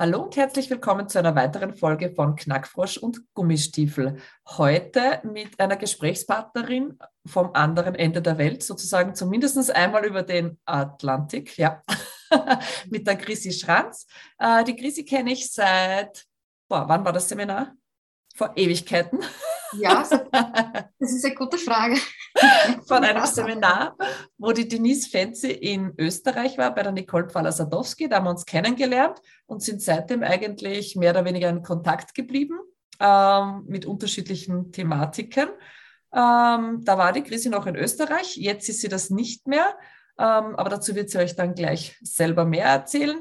Hallo und herzlich willkommen zu einer weiteren Folge von Knackfrosch und Gummistiefel. Heute mit einer Gesprächspartnerin vom anderen Ende der Welt, sozusagen zumindest einmal über den Atlantik, ja, mit der Chrissy Schranz. Äh, die Chrissy kenne ich seit, boah, wann war das Seminar? Vor Ewigkeiten. Ja, das ist eine gute Frage. Von einem Seminar, wo die Denise Fenzi in Österreich war, bei der Nicole Pfaller-Sadowski. Da haben wir uns kennengelernt und sind seitdem eigentlich mehr oder weniger in Kontakt geblieben ähm, mit unterschiedlichen Thematiken. Ähm, da war die Chrissy noch in Österreich, jetzt ist sie das nicht mehr, ähm, aber dazu wird sie euch dann gleich selber mehr erzählen.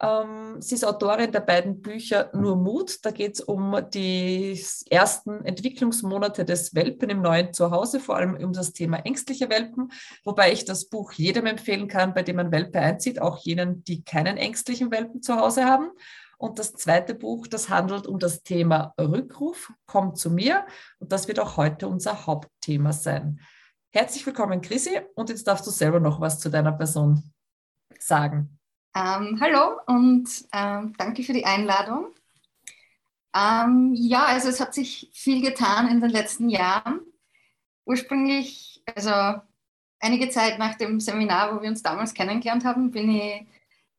Ähm, sie ist Autorin der beiden Bücher Nur Mut. Da geht es um die ersten Entwicklungsmonate des Welpen im neuen Zuhause, vor allem um das Thema ängstliche Welpen, wobei ich das Buch jedem empfehlen kann, bei dem ein Welpe einzieht, auch jenen, die keinen ängstlichen Welpen zu Hause haben. Und das zweite Buch, das handelt um das Thema Rückruf, kommt zu mir. Und das wird auch heute unser Hauptthema sein. Herzlich willkommen, Chrissy. Und jetzt darfst du selber noch was zu deiner Person sagen. Ähm, hallo und ähm, danke für die Einladung. Ähm, ja, also es hat sich viel getan in den letzten Jahren. Ursprünglich, also einige Zeit nach dem Seminar, wo wir uns damals kennengelernt haben, bin ich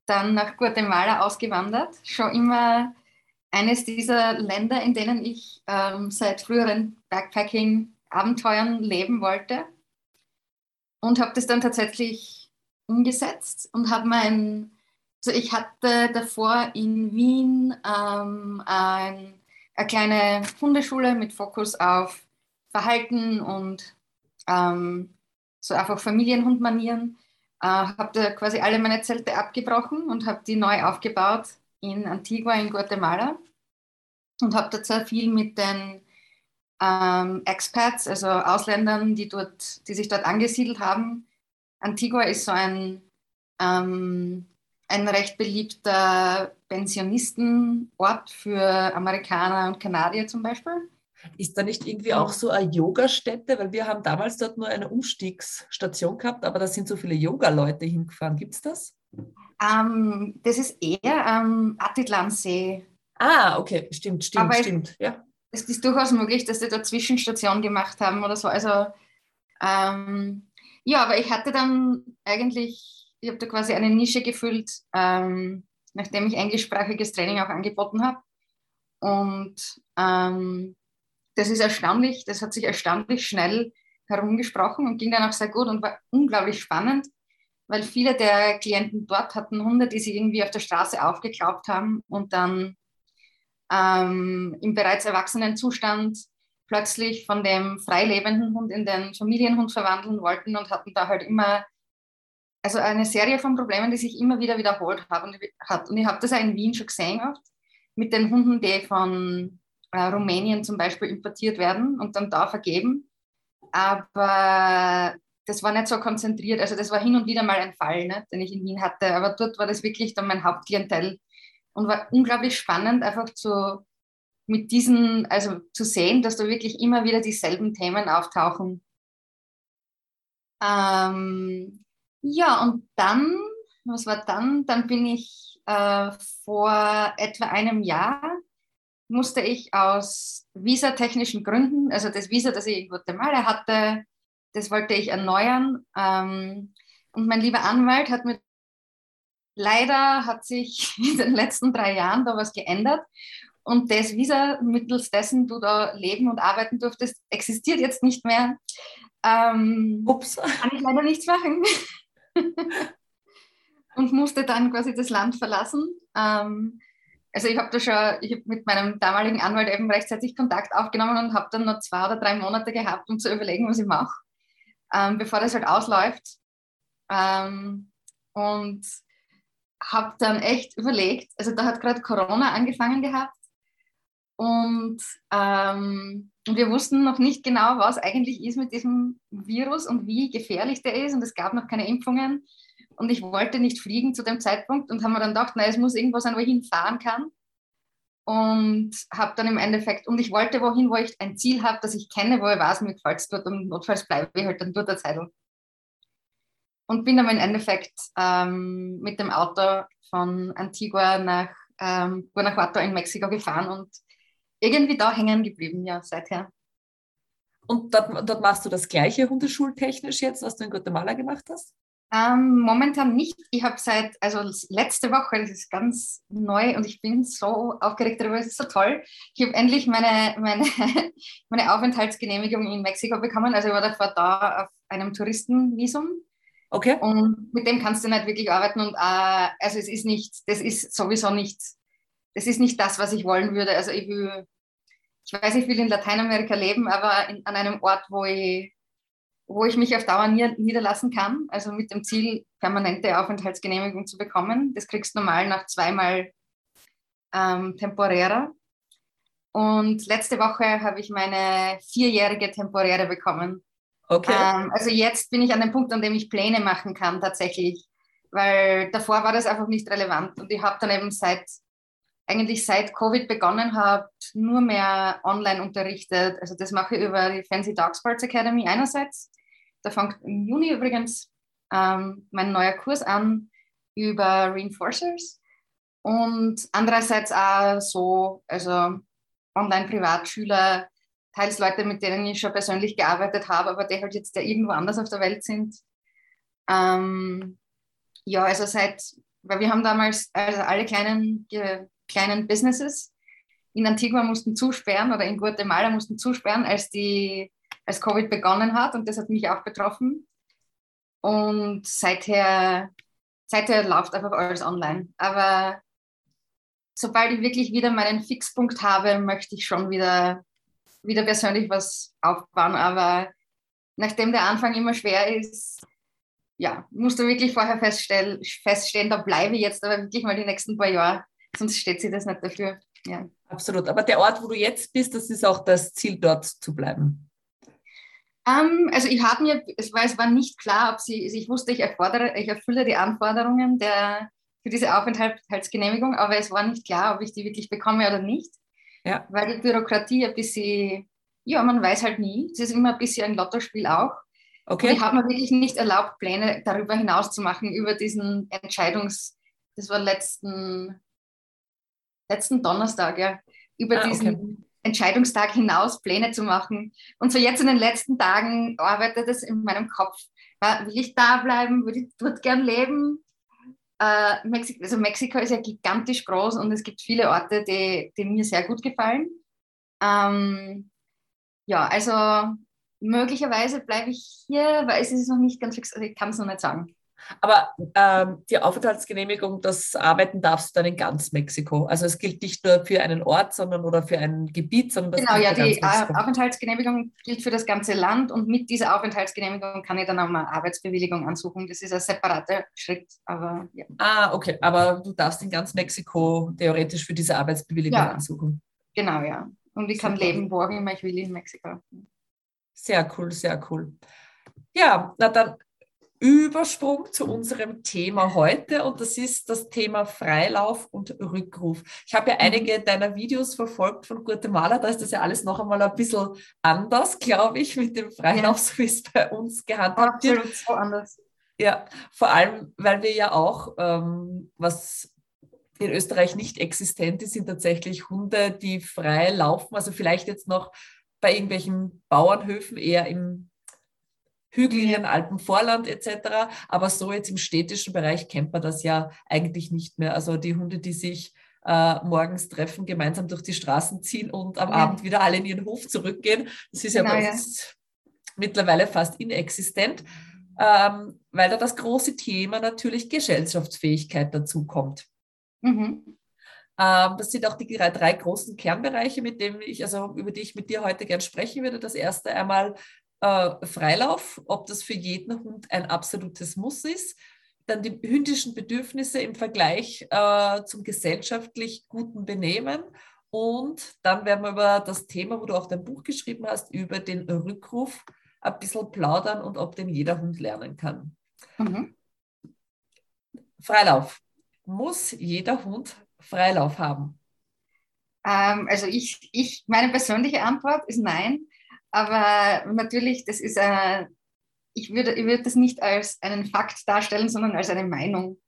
dann nach Guatemala ausgewandert. Schon immer eines dieser Länder, in denen ich ähm, seit früheren Backpacking-Abenteuern leben wollte. Und habe das dann tatsächlich umgesetzt und habe mein ich hatte davor in Wien ähm, ein, eine kleine Hundeschule mit Fokus auf Verhalten und ähm, so einfach Familienhundmanieren. Äh, habe da quasi alle meine Zelte abgebrochen und habe die neu aufgebaut in Antigua in Guatemala und habe da sehr viel mit den ähm, Expats, also Ausländern, die, dort, die sich dort angesiedelt haben. Antigua ist so ein ähm, ein recht beliebter Pensionistenort für Amerikaner und Kanadier zum Beispiel. Ist da nicht irgendwie auch so eine Yogastätte? Weil wir haben damals dort nur eine Umstiegsstation gehabt, aber da sind so viele Yoga-Leute hingefahren. Gibt es das? Ähm, das ist eher am ähm, Atitlansee. Ah, okay, stimmt, stimmt, aber stimmt. Ja. Es ist durchaus möglich, dass sie da Zwischenstation gemacht haben oder so. Also ähm, ja, aber ich hatte dann eigentlich ich habe da quasi eine Nische gefüllt, ähm, nachdem ich englischsprachiges Training auch angeboten habe. Und ähm, das ist erstaunlich, das hat sich erstaunlich schnell herumgesprochen und ging dann auch sehr gut und war unglaublich spannend, weil viele der Klienten dort hatten Hunde, die sie irgendwie auf der Straße aufgeklaubt haben und dann ähm, im bereits erwachsenen Zustand plötzlich von dem freilebenden Hund in den Familienhund verwandeln wollten und hatten da halt immer also eine Serie von Problemen, die sich immer wieder wiederholt haben. Und ich habe das auch in Wien schon gesehen oft, mit den Hunden, die von äh, Rumänien zum Beispiel importiert werden und dann da vergeben. Aber das war nicht so konzentriert. Also das war hin und wieder mal ein Fall, ne, den ich in Wien hatte. Aber dort war das wirklich dann mein Hauptklientel und war unglaublich spannend, einfach zu mit diesen, also zu sehen, dass da wirklich immer wieder dieselben Themen auftauchen. Ähm, ja, und dann, was war dann? Dann bin ich äh, vor etwa einem Jahr, musste ich aus visatechnischen Gründen, also das Visa, das ich in Guatemala hatte, das wollte ich erneuern. Ähm, und mein lieber Anwalt hat mir leider hat sich in den letzten drei Jahren da was geändert. Und das Visa, mittels dessen du da leben und arbeiten durftest, existiert jetzt nicht mehr. Ähm, Ups. Kann ich leider nichts machen. und musste dann quasi das Land verlassen. Ähm, also ich habe da schon, ich habe mit meinem damaligen Anwalt eben rechtzeitig Kontakt aufgenommen und habe dann noch zwei oder drei Monate gehabt, um zu überlegen, was ich mache, ähm, bevor das halt ausläuft. Ähm, und habe dann echt überlegt, also da hat gerade Corona angefangen gehabt und, ähm, wir wussten noch nicht genau, was eigentlich ist mit diesem Virus und wie gefährlich der ist. Und es gab noch keine Impfungen. Und ich wollte nicht fliegen zu dem Zeitpunkt und haben mir dann gedacht, na, es muss irgendwo sein, wo ich hinfahren kann. Und habe dann im Endeffekt, und ich wollte wohin, wo ich ein Ziel habe, das ich kenne, wo ich weiß, mir gefällt es dort und notfalls bleibe ich halt dann dort der Zeit. Und bin dann im Endeffekt ähm, mit dem Auto von Antigua nach ähm, Guanajuato in Mexiko gefahren und irgendwie da hängen geblieben, ja, seither. Und dort, dort machst du das gleiche hundeschultechnisch jetzt, was du in Guatemala gemacht hast? Ähm, momentan nicht. Ich habe seit, also letzte Woche, das ist ganz neu und ich bin so aufgeregt darüber, es ist so toll. Ich habe endlich meine, meine, meine Aufenthaltsgenehmigung in Mexiko bekommen. Also ich war davor da auf einem Touristenvisum. Okay. Und mit dem kannst du nicht wirklich arbeiten und äh, also es ist nicht, das ist sowieso nicht, das ist nicht das, was ich wollen würde. Also ich will, ich weiß, ich will in Lateinamerika leben, aber in, an einem Ort, wo ich wo ich mich auf Dauer niederlassen kann, also mit dem Ziel, permanente Aufenthaltsgenehmigung zu bekommen. Das kriegst du normal nach zweimal ähm, temporärer. Und letzte Woche habe ich meine vierjährige temporäre bekommen. Okay. Ähm, also jetzt bin ich an dem Punkt, an dem ich Pläne machen kann tatsächlich, weil davor war das einfach nicht relevant. Und ich habe dann eben seit eigentlich seit Covid begonnen habe, nur mehr online unterrichtet. Also das mache ich über die Fancy Dog Sports Academy einerseits. Da fängt im Juni übrigens ähm, mein neuer Kurs an über Reinforcers. Und andererseits auch so, also Online-Privatschüler, teils Leute, mit denen ich schon persönlich gearbeitet habe, aber die halt jetzt ja irgendwo anders auf der Welt sind. Ähm, ja, also seit, weil wir haben damals, also alle kleinen kleinen Businesses in Antigua mussten zusperren oder in Guatemala mussten zusperren, als, die, als Covid begonnen hat. Und das hat mich auch betroffen. Und seither, seither läuft einfach alles online. Aber sobald ich wirklich wieder meinen Fixpunkt habe, möchte ich schon wieder, wieder persönlich was aufbauen. Aber nachdem der Anfang immer schwer ist, ja, musst du wirklich vorher feststellen, feststellen, da bleibe ich jetzt aber wirklich mal die nächsten paar Jahre sonst steht sie das nicht dafür. Ja. Absolut. Aber der Ort, wo du jetzt bist, das ist auch das Ziel, dort zu bleiben. Um, ähm, also ich habe mir, es war, es war nicht klar, ob sie, also ich wusste, ich, erfordere, ich erfülle die Anforderungen der, für diese Aufenthaltsgenehmigung, aber es war nicht klar, ob ich die wirklich bekomme oder nicht. Ja. Weil die Bürokratie ein bisschen, ja, man weiß halt nie. Es ist immer ein bisschen ein Lottospiel auch. Okay. Und ich habe mir wirklich nicht erlaubt, Pläne darüber hinaus zu machen, über diesen Entscheidungs, das war letzten letzten Donnerstag, ja, über ah, diesen okay. Entscheidungstag hinaus Pläne zu machen. Und so jetzt in den letzten Tagen arbeitet es in meinem Kopf. Will ich da bleiben? Würde ich dort gern leben? Äh, Mexiko, also Mexiko ist ja gigantisch groß und es gibt viele Orte, die, die mir sehr gut gefallen. Ähm, ja, also möglicherweise bleibe ich hier, weil es ist noch nicht ganz fix, also ich kann es noch nicht sagen. Aber ähm, die Aufenthaltsgenehmigung, das Arbeiten darfst du dann in ganz Mexiko. Also es gilt nicht nur für einen Ort, sondern oder für ein Gebiet, sondern das Genau, ja, die Aufenthaltsgenehmigung gilt für das ganze Land und mit dieser Aufenthaltsgenehmigung kann ich dann auch eine Arbeitsbewilligung ansuchen. Das ist ein separater Schritt, aber ja. Ah, okay, aber du darfst in ganz Mexiko theoretisch für diese Arbeitsbewilligung ja. ansuchen. Genau, ja. Und ich kann Super. leben, wo auch immer ich will in Mexiko. Sehr cool, sehr cool. Ja, na dann Übersprung zu unserem Thema heute und das ist das Thema Freilauf und Rückruf. Ich habe ja mhm. einige deiner Videos verfolgt von Guatemala, da ist das ja alles noch einmal ein bisschen anders, glaube ich, mit dem Freilauf, so wie es bei uns gehandhabt wird. Absolut so anders. Ja, vor allem, weil wir ja auch, ähm, was in Österreich nicht existent ist, sind tatsächlich Hunde, die frei laufen, also vielleicht jetzt noch bei irgendwelchen Bauernhöfen eher im Hügellinien, Alpenvorland etc. Aber so jetzt im städtischen Bereich kennt man das ja eigentlich nicht mehr. Also die Hunde, die sich äh, morgens treffen, gemeinsam durch die Straßen ziehen und am ja. Abend wieder alle in ihren Hof zurückgehen, das ist genau, ja bei uns ja. mittlerweile fast inexistent, ähm, weil da das große Thema natürlich Gesellschaftsfähigkeit dazu kommt. Mhm. Ähm, das sind auch die drei, drei großen Kernbereiche, mit denen ich, also über die ich mit dir heute gern sprechen würde. Das erste einmal äh, Freilauf, ob das für jeden Hund ein absolutes Muss ist. dann die hündischen Bedürfnisse im Vergleich äh, zum gesellschaftlich guten Benehmen. Und dann werden wir über das Thema, wo du auch dein Buch geschrieben hast, über den Rückruf ein bisschen plaudern und ob den jeder Hund lernen kann. Mhm. Freilauf. Muss jeder Hund Freilauf haben? Ähm, also ich, ich, meine persönliche Antwort ist nein. Aber natürlich, das ist eine, ich würde, ich würde das nicht als einen Fakt darstellen, sondern als eine Meinung.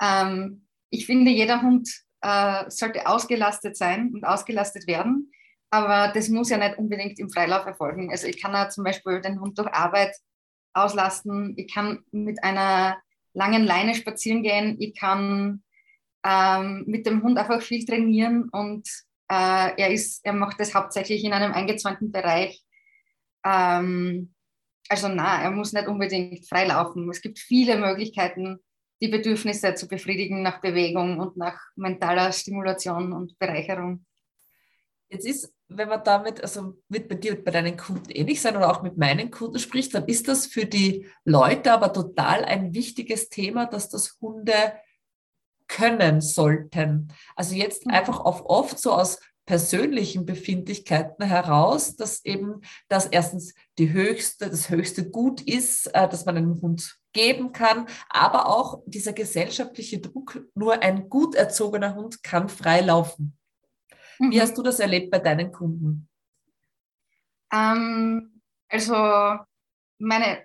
Ähm, ich finde, jeder Hund äh, sollte ausgelastet sein und ausgelastet werden. Aber das muss ja nicht unbedingt im Freilauf erfolgen. Also ich kann ja zum Beispiel den Hund durch Arbeit auslasten. Ich kann mit einer langen Leine spazieren gehen. Ich kann ähm, mit dem Hund einfach viel trainieren und äh, er, ist, er macht das hauptsächlich in einem eingezäunten Bereich. Ähm, also na, er muss nicht unbedingt freilaufen. Es gibt viele Möglichkeiten, die Bedürfnisse zu befriedigen nach Bewegung und nach mentaler Stimulation und Bereicherung. Jetzt ist, wenn man damit, also wird bei dir, bei deinen Kunden ähnlich sein oder auch mit meinen Kunden spricht, dann ist das für die Leute aber total ein wichtiges Thema, dass das Hunde können sollten. Also jetzt mhm. einfach auf oft so aus persönlichen Befindlichkeiten heraus, dass eben das erstens die höchste, das höchste Gut ist, äh, dass man einen Hund geben kann, aber auch dieser gesellschaftliche Druck, nur ein gut erzogener Hund kann frei laufen. Mhm. Wie hast du das erlebt bei deinen Kunden? Ähm, also meine,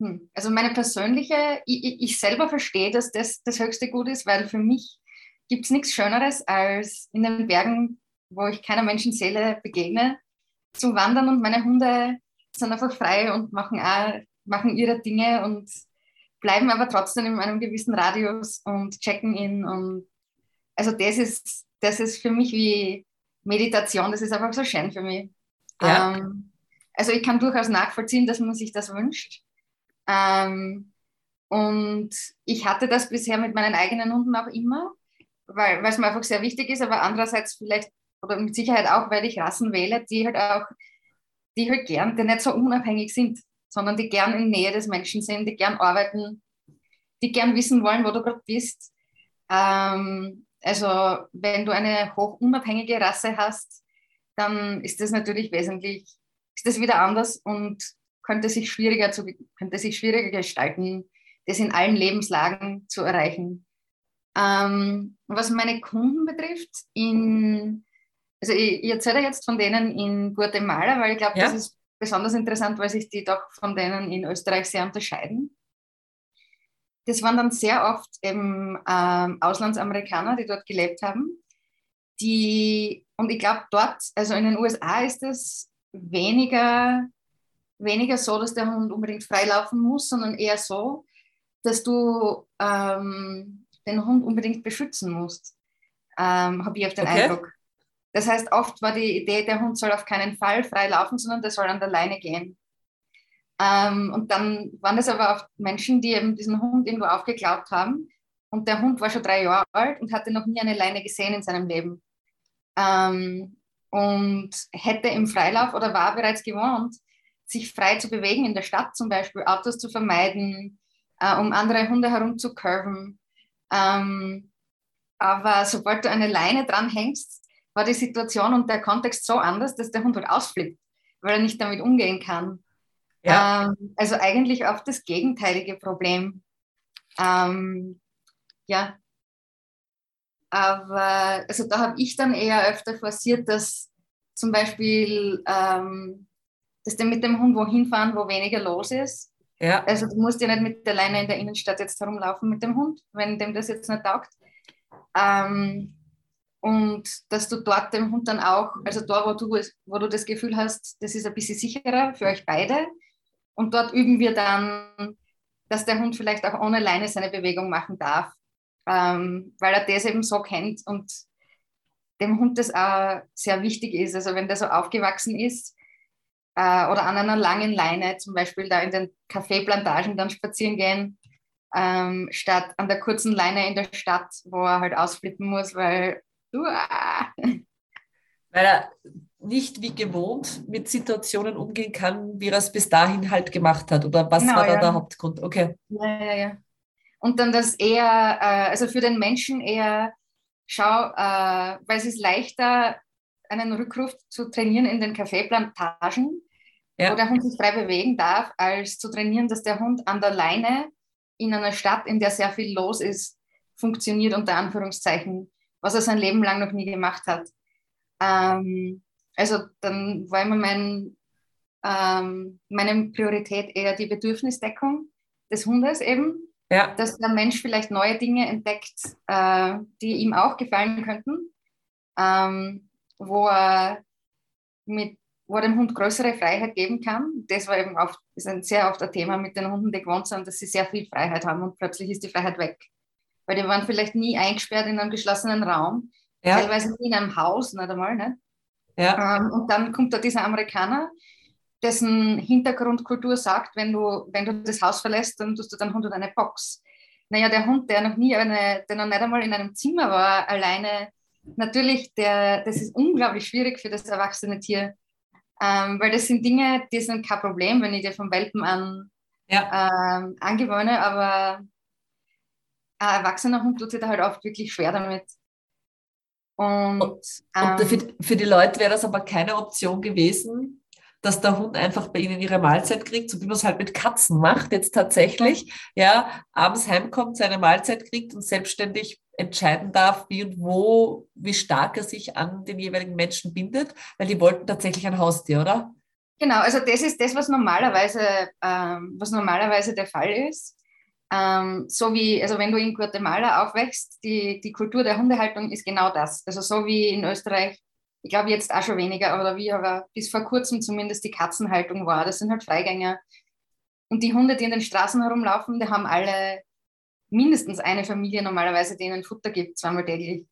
hm, also meine persönliche, ich, ich selber verstehe, dass das das höchste Gut ist, weil für mich gibt es nichts Schöneres, als in den Bergen wo ich keiner Menschenseele begegne, zu wandern und meine Hunde sind einfach frei und machen, auch, machen ihre Dinge und bleiben aber trotzdem in einem gewissen Radius und checken in. Und also das ist, das ist für mich wie Meditation, das ist einfach so schön für mich. Ja. Ähm, also ich kann durchaus nachvollziehen, dass man sich das wünscht. Ähm, und ich hatte das bisher mit meinen eigenen Hunden auch immer, weil es mir einfach sehr wichtig ist, aber andererseits vielleicht oder mit Sicherheit auch, weil ich Rassen wähle, die halt auch, die halt gern, die nicht so unabhängig sind, sondern die gern in Nähe des Menschen sind, die gern arbeiten, die gern wissen wollen, wo du gerade bist. Ähm, also wenn du eine hoch unabhängige Rasse hast, dann ist das natürlich wesentlich, ist das wieder anders und könnte sich schwieriger, zu, könnte sich schwieriger gestalten, das in allen Lebenslagen zu erreichen. Ähm, was meine Kunden betrifft, in also ich, ich erzähle jetzt von denen in Guatemala, weil ich glaube, ja. das ist besonders interessant, weil sich die doch von denen in Österreich sehr unterscheiden. Das waren dann sehr oft eben ähm, Auslandsamerikaner, die dort gelebt haben. Die, und ich glaube, dort, also in den USA ist es weniger, weniger so, dass der Hund unbedingt freilaufen muss, sondern eher so, dass du ähm, den Hund unbedingt beschützen musst. Ähm, Habe ich auf den okay. Eindruck. Das heißt, oft war die Idee, der Hund soll auf keinen Fall frei laufen, sondern der soll an der Leine gehen. Ähm, und dann waren es aber auch Menschen, die eben diesen Hund irgendwo aufgeglaubt haben. Und der Hund war schon drei Jahre alt und hatte noch nie eine Leine gesehen in seinem Leben. Ähm, und hätte im Freilauf oder war bereits gewohnt, sich frei zu bewegen in der Stadt, zum Beispiel Autos zu vermeiden, äh, um andere Hunde herumzukurven. Ähm, aber sobald du eine Leine dranhängst, war die Situation und der Kontext so anders, dass der Hund halt ausflippt, weil er nicht damit umgehen kann. Ja. Ähm, also eigentlich oft das gegenteilige Problem. Ähm, ja. Aber also da habe ich dann eher öfter forciert, dass zum Beispiel, ähm, dass die mit dem Hund wohin fahren, wo weniger los ist. Ja. Also du musst ja nicht mit der Leine in der Innenstadt jetzt herumlaufen mit dem Hund, wenn dem das jetzt nicht taugt. Ähm, und dass du dort dem Hund dann auch, also dort, wo du, wo du das Gefühl hast, das ist ein bisschen sicherer für euch beide. Und dort üben wir dann, dass der Hund vielleicht auch ohne Leine seine Bewegung machen darf, ähm, weil er das eben so kennt und dem Hund das auch sehr wichtig ist. Also wenn der so aufgewachsen ist äh, oder an einer langen Leine, zum Beispiel da in den Kaffeeplantagen dann spazieren gehen, ähm, statt an der kurzen Leine in der Stadt, wo er halt ausflippen muss, weil Uah. Weil er nicht wie gewohnt mit Situationen umgehen kann, wie er es bis dahin halt gemacht hat. Oder was genau, war da ja. der Hauptgrund? Okay. Ja, ja, ja. Und dann das eher, äh, also für den Menschen eher, schau, äh, weil es ist leichter, einen Rückruf zu trainieren in den Kaffeeplantagen, ja. wo der Hund sich frei bewegen darf, als zu trainieren, dass der Hund an der Leine in einer Stadt, in der sehr viel los ist, funktioniert, unter Anführungszeichen, was er sein Leben lang noch nie gemacht hat. Ähm, also dann war immer mein, ähm, meine Priorität eher die Bedürfnisdeckung des Hundes eben, ja. dass der Mensch vielleicht neue Dinge entdeckt, äh, die ihm auch gefallen könnten, ähm, wo er mit wo er dem Hund größere Freiheit geben kann. Das war eben oft, ist ein sehr oft ein Thema mit den Hunden, die gewohnt sind, dass sie sehr viel Freiheit haben und plötzlich ist die Freiheit weg. Weil die waren vielleicht nie eingesperrt in einem geschlossenen Raum, ja. teilweise nie in einem Haus, nicht einmal. Nicht? Ja. Ähm, und dann kommt da dieser Amerikaner, dessen Hintergrundkultur sagt, wenn du, wenn du das Haus verlässt, dann tust du deinen Hund in eine Box. Naja, der Hund, der noch nie, eine, der noch nicht einmal in einem Zimmer war, alleine, natürlich, der, das ist unglaublich schwierig für das erwachsene Tier, ähm, weil das sind Dinge, die sind kein Problem, wenn ich dir vom Welpen an ja. ähm, angewöhne, aber ein erwachsener Hund tut sich da halt oft wirklich schwer damit. Und, und, ähm, und für, für, die Leute wäre das aber keine Option gewesen, dass der Hund einfach bei ihnen ihre Mahlzeit kriegt, so wie man es halt mit Katzen macht jetzt tatsächlich, ja, abends heimkommt, seine Mahlzeit kriegt und selbstständig entscheiden darf, wie und wo, wie stark er sich an den jeweiligen Menschen bindet, weil die wollten tatsächlich ein Haustier, oder? Genau, also das ist das, was normalerweise, ähm, was normalerweise der Fall ist. Ähm, so wie, also wenn du in Guatemala aufwächst, die, die Kultur der Hundehaltung ist genau das. Also so wie in Österreich, ich glaube jetzt auch schon weniger, aber wie aber bis vor kurzem zumindest die Katzenhaltung war. Das sind halt Freigänger. Und die Hunde, die in den Straßen herumlaufen, die haben alle mindestens eine Familie normalerweise, die ihnen Futter gibt, zweimal täglich.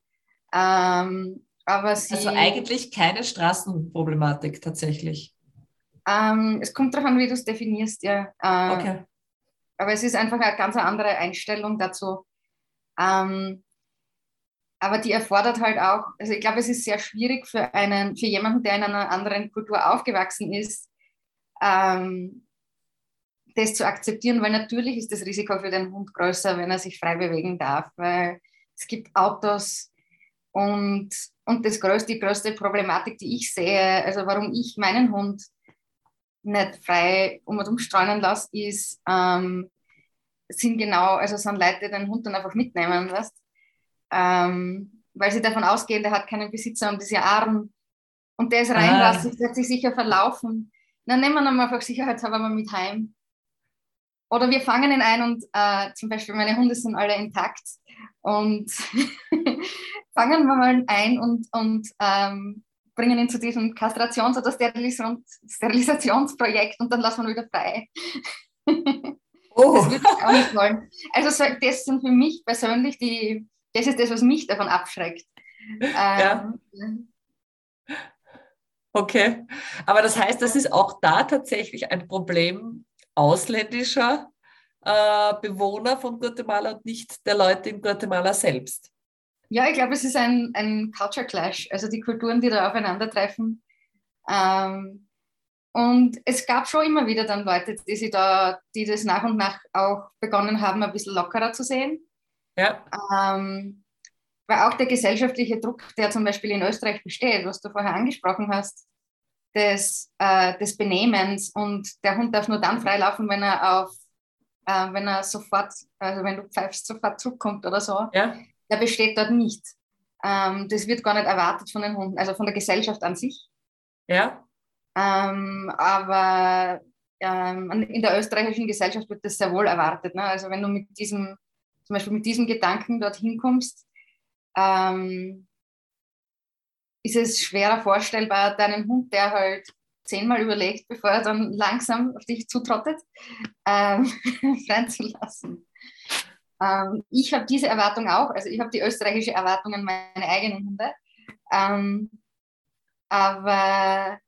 Ähm, aber sie, also eigentlich keine Straßenproblematik tatsächlich. Ähm, es kommt darauf an, wie du es definierst, ja. Äh, okay. Aber es ist einfach eine ganz andere Einstellung dazu. Ähm, aber die erfordert halt auch, also ich glaube, es ist sehr schwierig für einen, für jemanden, der in einer anderen Kultur aufgewachsen ist, ähm, das zu akzeptieren, weil natürlich ist das Risiko für den Hund größer, wenn er sich frei bewegen darf, weil es gibt Autos und, und das größte, die größte Problematik, die ich sehe, also warum ich meinen Hund nicht frei um und umstreunen lasse, ist, ähm, sind genau, also sind Leute, die den Hund dann einfach mitnehmen, weißt? Ähm, weil sie davon ausgehen, der hat keinen Besitzer und ist ja arm und der ist reinlassen, ah. wird sich sicher verlaufen. Dann nehmen wir ihn einfach sicherheitshalber mal mit heim. Oder wir fangen ihn ein und äh, zum Beispiel meine Hunde sind alle intakt und fangen wir mal ein und, und ähm, bringen ihn zu diesem Kastrations- oder Sterilis Sterilisationsprojekt und dann lassen wir ihn wieder frei. oh. Das würde ich auch nicht wollen. Also das sind für mich persönlich die, das ist das, was mich davon abschreckt. Ja. Ähm, okay, aber das heißt, das ist auch da tatsächlich ein Problem ausländischer äh, Bewohner von Guatemala und nicht der Leute in Guatemala selbst. Ja, ich glaube, es ist ein, ein Culture Clash, also die Kulturen, die da aufeinandertreffen. Ähm, und es gab schon immer wieder dann Leute, die, sie da, die das nach und nach auch begonnen haben, ein bisschen lockerer zu sehen. Ja. Ähm, weil auch der gesellschaftliche Druck, der zum Beispiel in Österreich besteht, was du vorher angesprochen hast, des, äh, des Benehmens und der Hund darf nur dann freilaufen, wenn er auf, äh, wenn er sofort, also wenn du pfeifst, sofort zurückkommt oder so. Ja. Der besteht dort nicht. Ähm, das wird gar nicht erwartet von den Hunden, also von der Gesellschaft an sich. Ja. Ähm, aber ähm, in der österreichischen Gesellschaft wird das sehr wohl erwartet. Ne? Also wenn du mit diesem, zum Beispiel mit diesem Gedanken dorthin kommst, ähm, ist es schwerer vorstellbar, deinen Hund, der halt zehnmal überlegt, bevor er dann langsam auf dich zutrottet, ähm, reinzulassen. Ähm, ich habe diese Erwartung auch, also ich habe die österreichische Erwartung an meine eigenen Hunde. Ähm, aber,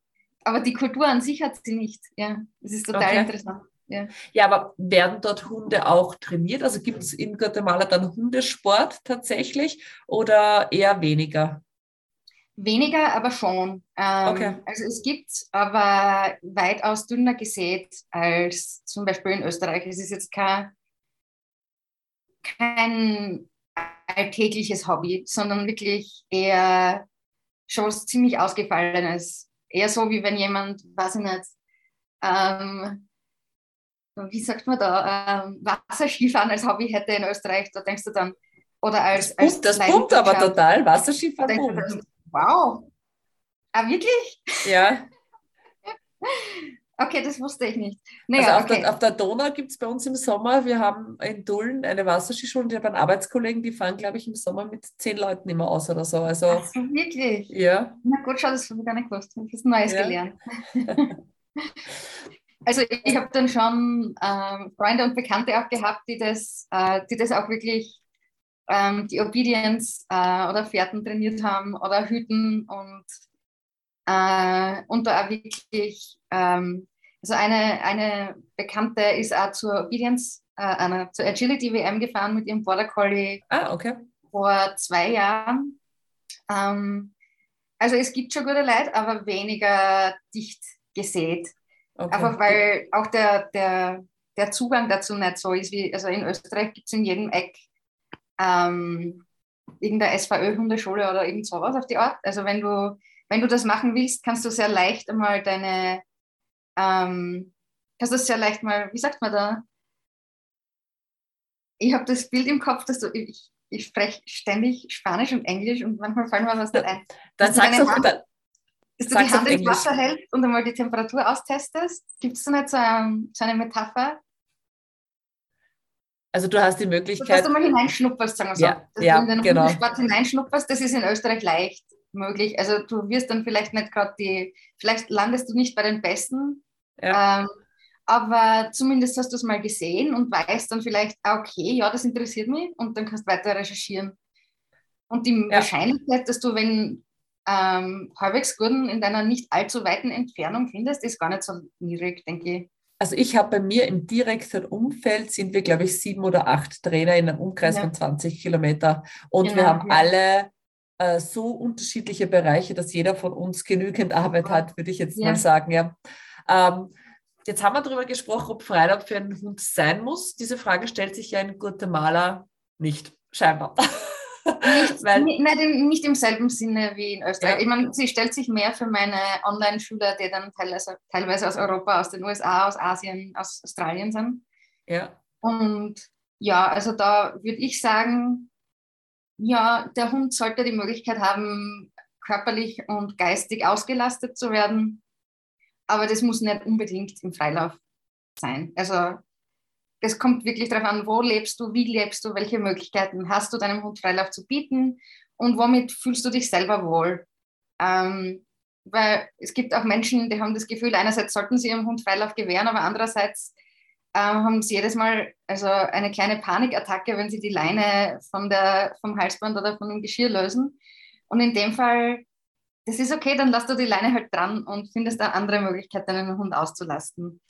aber die Kultur an sich hat sie nicht. Ja, das ist total okay. interessant. Ja. ja, aber werden dort Hunde auch trainiert? Also gibt es in Guatemala dann Hundesport tatsächlich oder eher weniger? Weniger, aber schon. Ähm, okay. Also es gibt aber weitaus dünner gesät als zum Beispiel in Österreich. Es ist jetzt kein, kein alltägliches Hobby, sondern wirklich eher schon was ziemlich Ausgefallenes. Eher so, wie wenn jemand, weiß ich nicht, ähm, wie sagt man da, ähm, Wasserskifahren als Hobby hätte in Österreich, da denkst du dann, oder als. als das pumpt aber total, Wasserskifahren. Wow. Ah, wirklich? Ja. Okay, das wusste ich nicht. Naja, also auf, okay. der, auf, der, Donau gibt es bei uns im Sommer, wir haben in Dullen eine Wasserskischule und ich habe einen Arbeitskollegen, die fahren, glaube ich, im Sommer mit zehn Leuten immer aus oder so. Also, Ach so, wirklich? Ja. Na gut, schau, das habe ich gar nicht gewusst. Ich habe was Neues ja. gelernt. also ich habe dann schon ähm, Freunde und Bekannte auch gehabt, die das, äh, die das auch wirklich, ähm, die Obedience äh, oder Pferden trainiert haben oder Hüten und äh, und da auch wirklich, ähm, also eine, eine Bekannte ist auch zur Obedience, äh, einer, zur Agility WM gefahren mit ihrem Border Collie ah, okay. vor zwei Jahren. Ähm, also es gibt schon gute Leute, aber weniger dicht gesät. Okay. Einfach weil auch der, der, der Zugang dazu nicht so ist wie, also in Österreich gibt es in jedem Eck ähm, irgendeine SVÖ-Hundeschule oder irgend sowas auf die Art. Also wenn du wenn du das machen willst, kannst du sehr leicht einmal deine, ähm, kannst du sehr leicht mal, wie sagt man da? Ich habe das Bild im Kopf, dass du, ich, ich spreche ständig Spanisch und Englisch und manchmal fallen mir was nicht ein. Dann sagst du, Hand, dann, dass du die Hand ins Wasser hältst und einmal die Temperatur austestest. Gibt es da nicht so, ein, so, eine Metapher? Also du hast die Möglichkeit... Dass du mal hineinschnupperst, sagen wir so. Ja, dass ja, du in den genau. Sport hineinschnupperst, das ist in Österreich leicht möglich. Also du wirst dann vielleicht nicht gerade die, vielleicht landest du nicht bei den Besten, ja. ähm, aber zumindest hast du es mal gesehen und weißt dann vielleicht, ah, okay, ja, das interessiert mich und dann kannst du weiter recherchieren. Und die ja. Wahrscheinlichkeit, dass du, wenn ähm, halbwegs guten in deiner nicht allzu weiten Entfernung findest, ist gar nicht so niedrig, denke ich. Also ich habe bei mir im direkten Umfeld sind wir, glaube ich, sieben oder acht Trainer in einem Umkreis ja. von 20 Kilometer und genau, wir haben alle äh, so unterschiedliche Bereiche, dass jeder von uns genügend Arbeit hat, würde ich jetzt ja. mal sagen. Ja. Ähm, jetzt haben wir darüber gesprochen, ob Freilauf für einen Hund sein muss. Diese Frage stellt sich ja in Guatemala nicht, scheinbar. Nicht, Weil, nicht, nicht, im selben Sinne wie in Österreich. Ja. Ich meine, sie stellt sich mehr für meine Online-Schüler, die dann teilweise, teilweise aus Europa, aus den USA, aus Asien, aus Australien sind. Ja. Und ja, also da würde ich sagen, ja, der Hund sollte die Möglichkeit haben, körperlich und geistig ausgelastet zu werden. Aber das muss nicht unbedingt im Freilauf sein. Also das kommt wirklich darauf an, wo lebst du, wie lebst du, welche Möglichkeiten hast du deinem Hund Freilauf zu bieten und womit fühlst du dich selber wohl. Ähm, weil es gibt auch Menschen, die haben das Gefühl, einerseits sollten sie ihrem Hund Freilauf gewähren, aber andererseits haben sie jedes Mal also eine kleine Panikattacke, wenn sie die Leine von der, vom Halsband oder von dem Geschirr lösen. Und in dem Fall, das ist okay, dann lass du die Leine halt dran und findest eine andere Möglichkeit, deinen Hund auszulasten.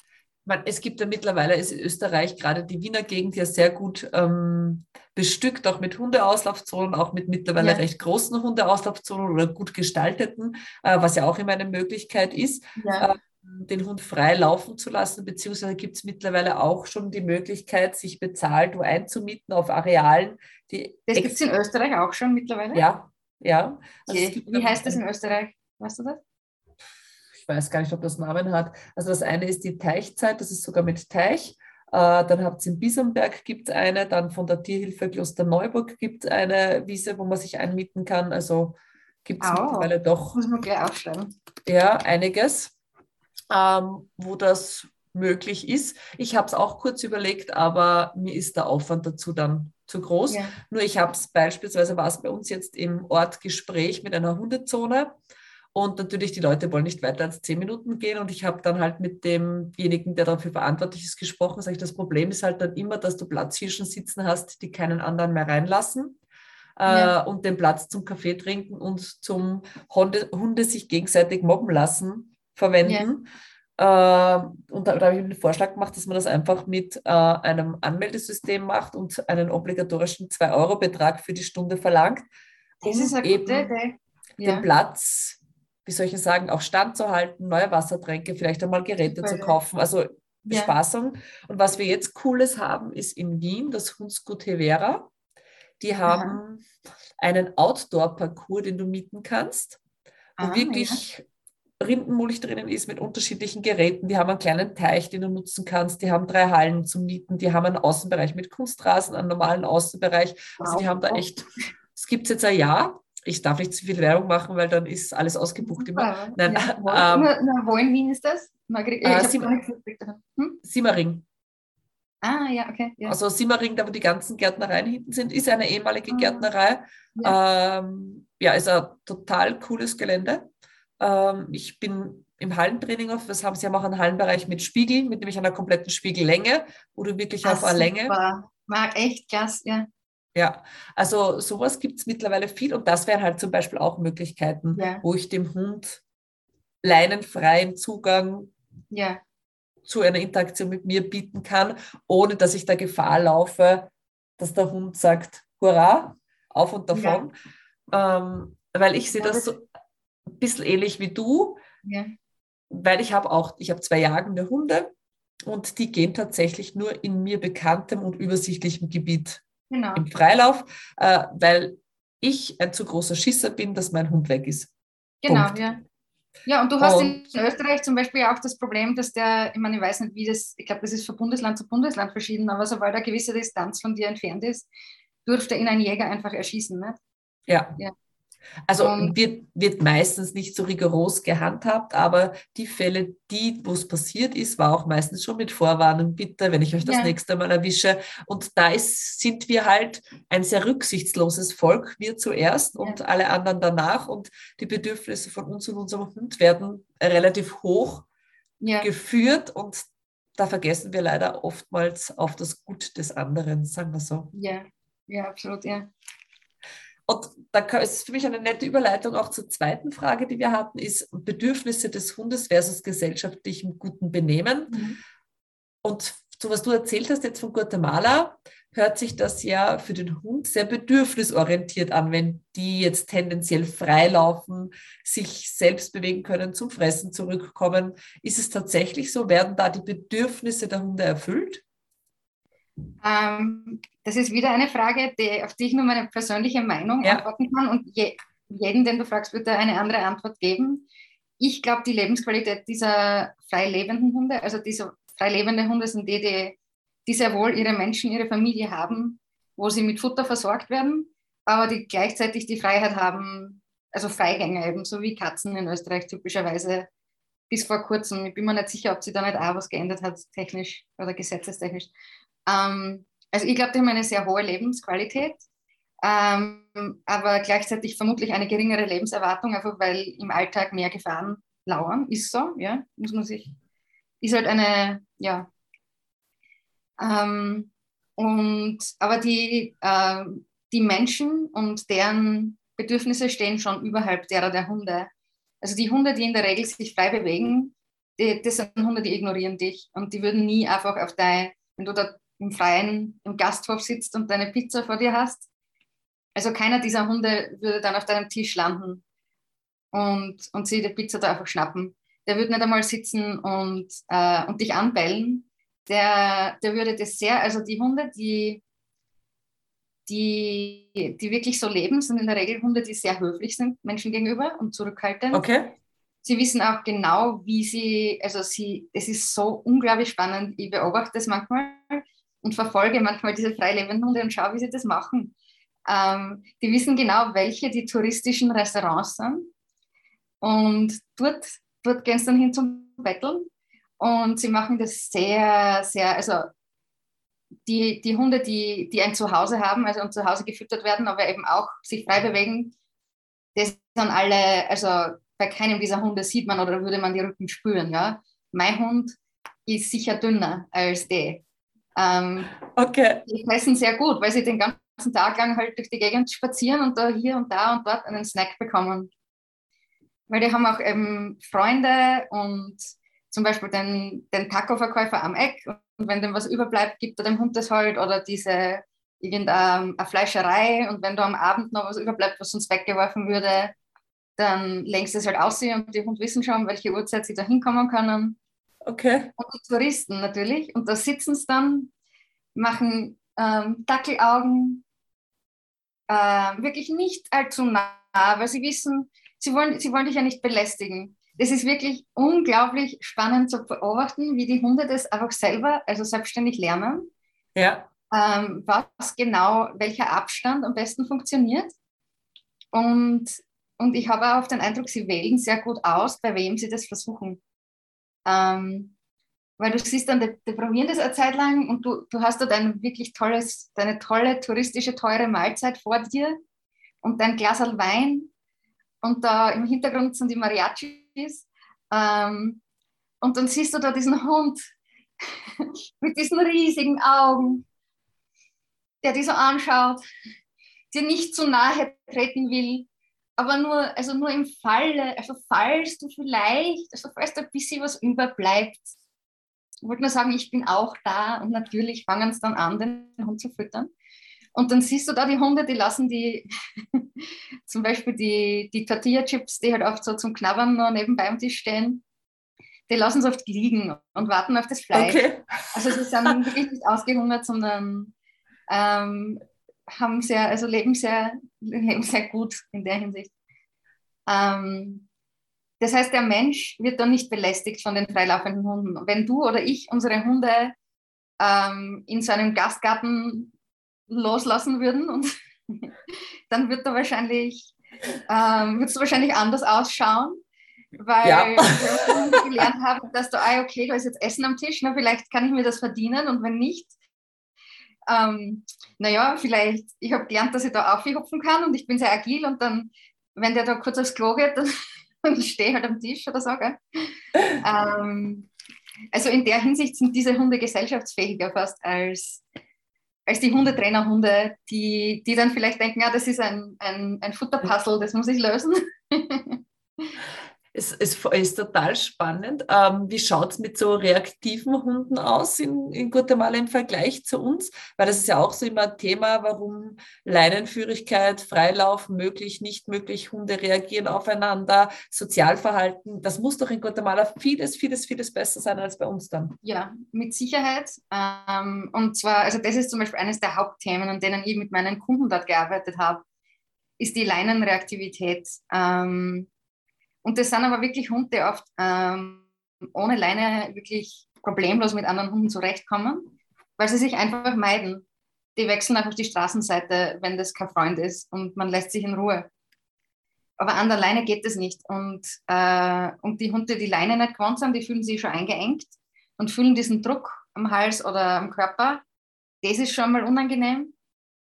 Es gibt ja mittlerweile ist in Österreich gerade die Wiener Gegend ja sehr gut ähm, bestückt, auch mit Hundeauslaufzonen, auch mit mittlerweile ja. recht großen Hundeauslaufzonen oder gut gestalteten, äh, was ja auch immer eine Möglichkeit ist. Ja. Äh, den Hund frei laufen zu lassen, beziehungsweise gibt es mittlerweile auch schon die Möglichkeit, sich bezahlt wo einzumieten auf Arealen. Die das gibt es in Österreich auch schon mittlerweile? Ja, ja. Also okay. Wie heißt das in Österreich? Weißt du das? Ich weiß gar nicht, ob das Namen hat. Also das eine ist die Teichzeit, das ist sogar mit Teich. Äh, dann habt ihr in Bisonberg gibt es eine, dann von der Tierhilfe Kloster Neuburg gibt es eine Wiese, wo man sich einmieten kann. Also gibt es oh, mittlerweile doch. Muss man gleich aufschreiben. Ja, einiges ähm, wo das möglich ist. Ich habe es auch kurz überlegt, aber mir ist der Aufwand dazu dann zu groß. Ja. Nur ich habe es beispielsweise, war es bei uns jetzt im Ort Gespräch mit einer Hundezone. Und natürlich, die Leute wollen nicht weiter als zehn Minuten gehen. Und ich habe dann halt mit demjenigen, der dafür verantwortlich ist, gesprochen. Sag ich, das Problem ist halt dann immer, dass du Platzhirschen sitzen hast, die keinen anderen mehr reinlassen. Äh, ja. und den Platz zum Kaffee trinken und zum Hunde, Hunde sich gegenseitig mobben lassen verwenden. Ja. Äh, und da, da habe ich den Vorschlag gemacht, dass man das einfach mit äh, einem Anmeldesystem macht und einen obligatorischen 2-Euro-Betrag für die Stunde verlangt. Das um ist eine gute Idee. Ja. Den Platz, wie soll ich sagen, auch standzuhalten, neue Wassertränke, vielleicht einmal Geräte zu kaufen. Also Bespaßung. Ja. Und was wir jetzt Cooles haben, ist in Wien das Hundsgut Hevera. Die haben Aha. einen Outdoor-Parcours, den du mieten kannst, wo ah, wirklich ja. Rindenmulch drinnen ist mit unterschiedlichen Geräten. Die haben einen kleinen Teich, den du nutzen kannst. Die haben drei Hallen zum Mieten. Die haben einen Außenbereich mit Kunstrasen, einen normalen Außenbereich. Also die haben da echt, es gibt es jetzt ein Jahr. Ich darf nicht zu viel Werbung machen, weil dann ist alles ausgebucht immer. Nein, ja, wo, ähm, na, wo in Wien ist das? Margret, äh, Sim hm? Simmering. Ah, ja, okay. Ja. Also Simmering, da wo die ganzen Gärtnereien hinten sind, ist eine ehemalige ah, Gärtnerei. Ja. Ähm, ja, ist ein total cooles Gelände. Ähm, ich bin im Hallentraining auf, das haben sie haben auch einen Hallenbereich mit Spiegel, mit nämlich einer kompletten Spiegellänge, wo du wirklich Ach, auf eine Länge. War echt klasse, ja. Ja, also sowas gibt es mittlerweile viel und das wären halt zum Beispiel auch Möglichkeiten, ja. wo ich dem Hund leinenfreien Zugang ja. zu einer Interaktion mit mir bieten kann, ohne dass ich da Gefahr laufe, dass der Hund sagt, hurra, auf und davon. Ja. Ähm, weil ich sehe das so ein bisschen ähnlich wie du, weil ich habe auch, ich habe zwei jagende Hunde und die gehen tatsächlich nur in mir bekanntem und übersichtlichem Gebiet genau. im Freilauf, äh, weil ich ein zu großer Schisser bin, dass mein Hund weg ist. Genau, Punkt. ja. Ja, und du hast und, in Österreich zum Beispiel auch das Problem, dass der, ich meine, ich weiß nicht, wie das, ich glaube, das ist von Bundesland zu Bundesland verschieden, aber sobald eine gewisse Distanz von dir entfernt ist, dürfte ihn ein Jäger einfach erschießen. Nicht? Ja. ja. Also wird, wird meistens nicht so rigoros gehandhabt, aber die Fälle, die, wo es passiert ist, war auch meistens schon mit Vorwarnung, bitte, wenn ich euch das ja. nächste Mal erwische. Und da ist, sind wir halt ein sehr rücksichtsloses Volk, wir zuerst ja. und alle anderen danach. Und die Bedürfnisse von uns und unserem Hund werden relativ hoch ja. geführt und da vergessen wir leider oftmals auf das Gut des anderen, sagen wir so. Ja, ja, absolut, ja. Und da ist für mich eine nette Überleitung auch zur zweiten Frage, die wir hatten, ist Bedürfnisse des Hundes versus gesellschaftlichem guten Benehmen. Mhm. Und so was du erzählt hast jetzt von Guatemala, hört sich das ja für den Hund sehr bedürfnisorientiert an, wenn die jetzt tendenziell freilaufen, sich selbst bewegen können, zum Fressen zurückkommen. Ist es tatsächlich so? Werden da die Bedürfnisse der Hunde erfüllt? Ähm, das ist wieder eine Frage, die, auf die ich nur meine persönliche Meinung ja. antworten kann. Und je, jeden, den du fragst, wird er eine andere Antwort geben. Ich glaube, die Lebensqualität dieser frei lebenden Hunde, also diese frei lebende Hunde sind die, die, die sehr wohl ihre Menschen, ihre Familie haben, wo sie mit Futter versorgt werden, aber die gleichzeitig die Freiheit haben, also Freigänger eben, so wie Katzen in Österreich typischerweise bis vor kurzem. Ich bin mir nicht sicher, ob sie da nicht auch was geändert hat, technisch oder gesetzestechnisch. Ähm, also ich glaube, die haben eine sehr hohe Lebensqualität, ähm, aber gleichzeitig vermutlich eine geringere Lebenserwartung, einfach weil im Alltag mehr Gefahren lauern. Ist so, ja, muss man sich. Ist halt eine, ja. Ähm, und, aber die, äh, die Menschen und deren Bedürfnisse stehen schon überhalb derer der Hunde. Also die Hunde, die in der Regel sich frei bewegen, die, das sind Hunde, die ignorieren dich und die würden nie einfach auf dein, wenn du da im Freien im Gasthof sitzt und deine Pizza vor dir hast. Also keiner dieser Hunde würde dann auf deinem Tisch landen und, und sie die Pizza da einfach schnappen. Der würde nicht einmal sitzen und, äh, und dich anbellen. Der, der würde das sehr, also die Hunde, die, die, die wirklich so leben, sind in der Regel Hunde, die sehr höflich sind Menschen gegenüber und zurückhaltend. Okay. Sie wissen auch genau, wie sie, also sie, es ist so unglaublich spannend. Ich beobachte das manchmal und verfolge manchmal diese freilebenden Hunde und schaue, wie sie das machen. Ähm, die wissen genau, welche die touristischen Restaurants sind. Und dort, dort gehen sie dann hin zum Betteln. Und sie machen das sehr, sehr, also die, die Hunde, die, die ein Zuhause haben, also und zu Hause gefüttert werden, aber eben auch sich frei bewegen, das sind alle, also bei keinem dieser Hunde sieht man oder würde man die Rücken spüren. Ja? Mein Hund ist sicher dünner als der. Ähm, okay. Die fressen sehr gut, weil sie den ganzen Tag lang halt durch die Gegend spazieren und da hier und da und dort einen Snack bekommen. Weil die haben auch eben Freunde und zum Beispiel den, den Taco-Verkäufer am Eck. Und wenn dem was überbleibt, gibt er dem Hund das halt oder diese irgendeine Fleischerei. Und wenn da am Abend noch was überbleibt, was sonst weggeworfen würde, dann lenkst du es halt aus und die Hund wissen schon, welche Uhrzeit sie da hinkommen können. Okay. Und die Touristen natürlich. Und da sitzen sie dann, machen ähm, Dackelaugen, äh, wirklich nicht allzu nah, weil sie wissen, sie wollen, sie wollen dich ja nicht belästigen. Das ist wirklich unglaublich spannend zu beobachten, wie die Hunde das einfach selber, also selbstständig lernen. Ja. Ähm, was genau, welcher Abstand am besten funktioniert. Und, und ich habe auch den Eindruck, sie wählen sehr gut aus, bei wem sie das versuchen. Ähm, weil du siehst dann, die, die probieren das eine Zeit lang und du, du hast dort ein wirklich tolles, deine tolle touristische, teure Mahlzeit vor dir und dein Glas Wein und da im Hintergrund sind die Mariachis ähm, und dann siehst du da diesen Hund mit diesen riesigen Augen, der dich so anschaut, dir nicht zu nahe treten will, aber nur, also nur im Falle, also falls du vielleicht, also falls da ein bisschen was überbleibt, wollte nur sagen, ich bin auch da und natürlich fangen sie dann an, den Hund zu füttern. Und dann siehst du da die Hunde, die lassen die, zum Beispiel die, die Tortilla-Chips, die halt oft so zum Knabbern noch nebenbei am Tisch stehen, die lassen sie oft liegen und warten auf das Fleisch. Okay. Also sie sind wirklich nicht ausgehungert, sondern ähm, haben sehr, also leben sehr, leben sehr gut in der Hinsicht. Ähm, das heißt, der Mensch wird dann nicht belästigt von den freilaufenden Hunden. Wenn du oder ich unsere Hunde ähm, in so einem Gastgarten loslassen würden, und dann wird da wahrscheinlich, ähm, wird es wahrscheinlich anders ausschauen, weil ja. wir gelernt haben, dass du, ah, okay, da ist jetzt Essen am Tisch, na, vielleicht kann ich mir das verdienen und wenn nicht, ähm, naja, vielleicht, ich habe gelernt, dass ich da aufhupfen kann und ich bin sehr agil und dann, wenn der da kurz aufs Klo geht, dann, stehe ich halt am Tisch oder so. ähm, also in der Hinsicht sind diese Hunde gesellschaftsfähiger fast als, als die Hundetrainerhunde, die, die dann vielleicht denken, ja, das ist ein, ein, ein Futterpuzzle, das muss ich lösen. es, es ist total spannend. Ähm, wie schaut es mit so reaktiven Hunden aus in, in Guatemala im Vergleich zu uns? Weil das ist ja auch so immer ein Thema, warum Leinenführigkeit, Freilauf möglich, nicht möglich, Hunde reagieren aufeinander, Sozialverhalten. Das muss doch in Guatemala vieles, vieles, vieles besser sein als bei uns dann. Ja, mit Sicherheit. Ähm, und zwar, also das ist zum Beispiel eines der Hauptthemen, an denen ich mit meinen Kunden dort gearbeitet habe, ist die Leinenreaktivität. Ähm, und das sind aber wirklich Hunde, die oft ähm, ohne Leine wirklich problemlos mit anderen Hunden zurechtkommen, weil sie sich einfach meiden. Die wechseln einfach die Straßenseite, wenn das kein Freund ist und man lässt sich in Ruhe. Aber an der Leine geht das nicht. Und, äh, und die Hunde, die Leine nicht gewohnt sind, die fühlen sich schon eingeengt und fühlen diesen Druck am Hals oder am Körper. Das ist schon mal unangenehm.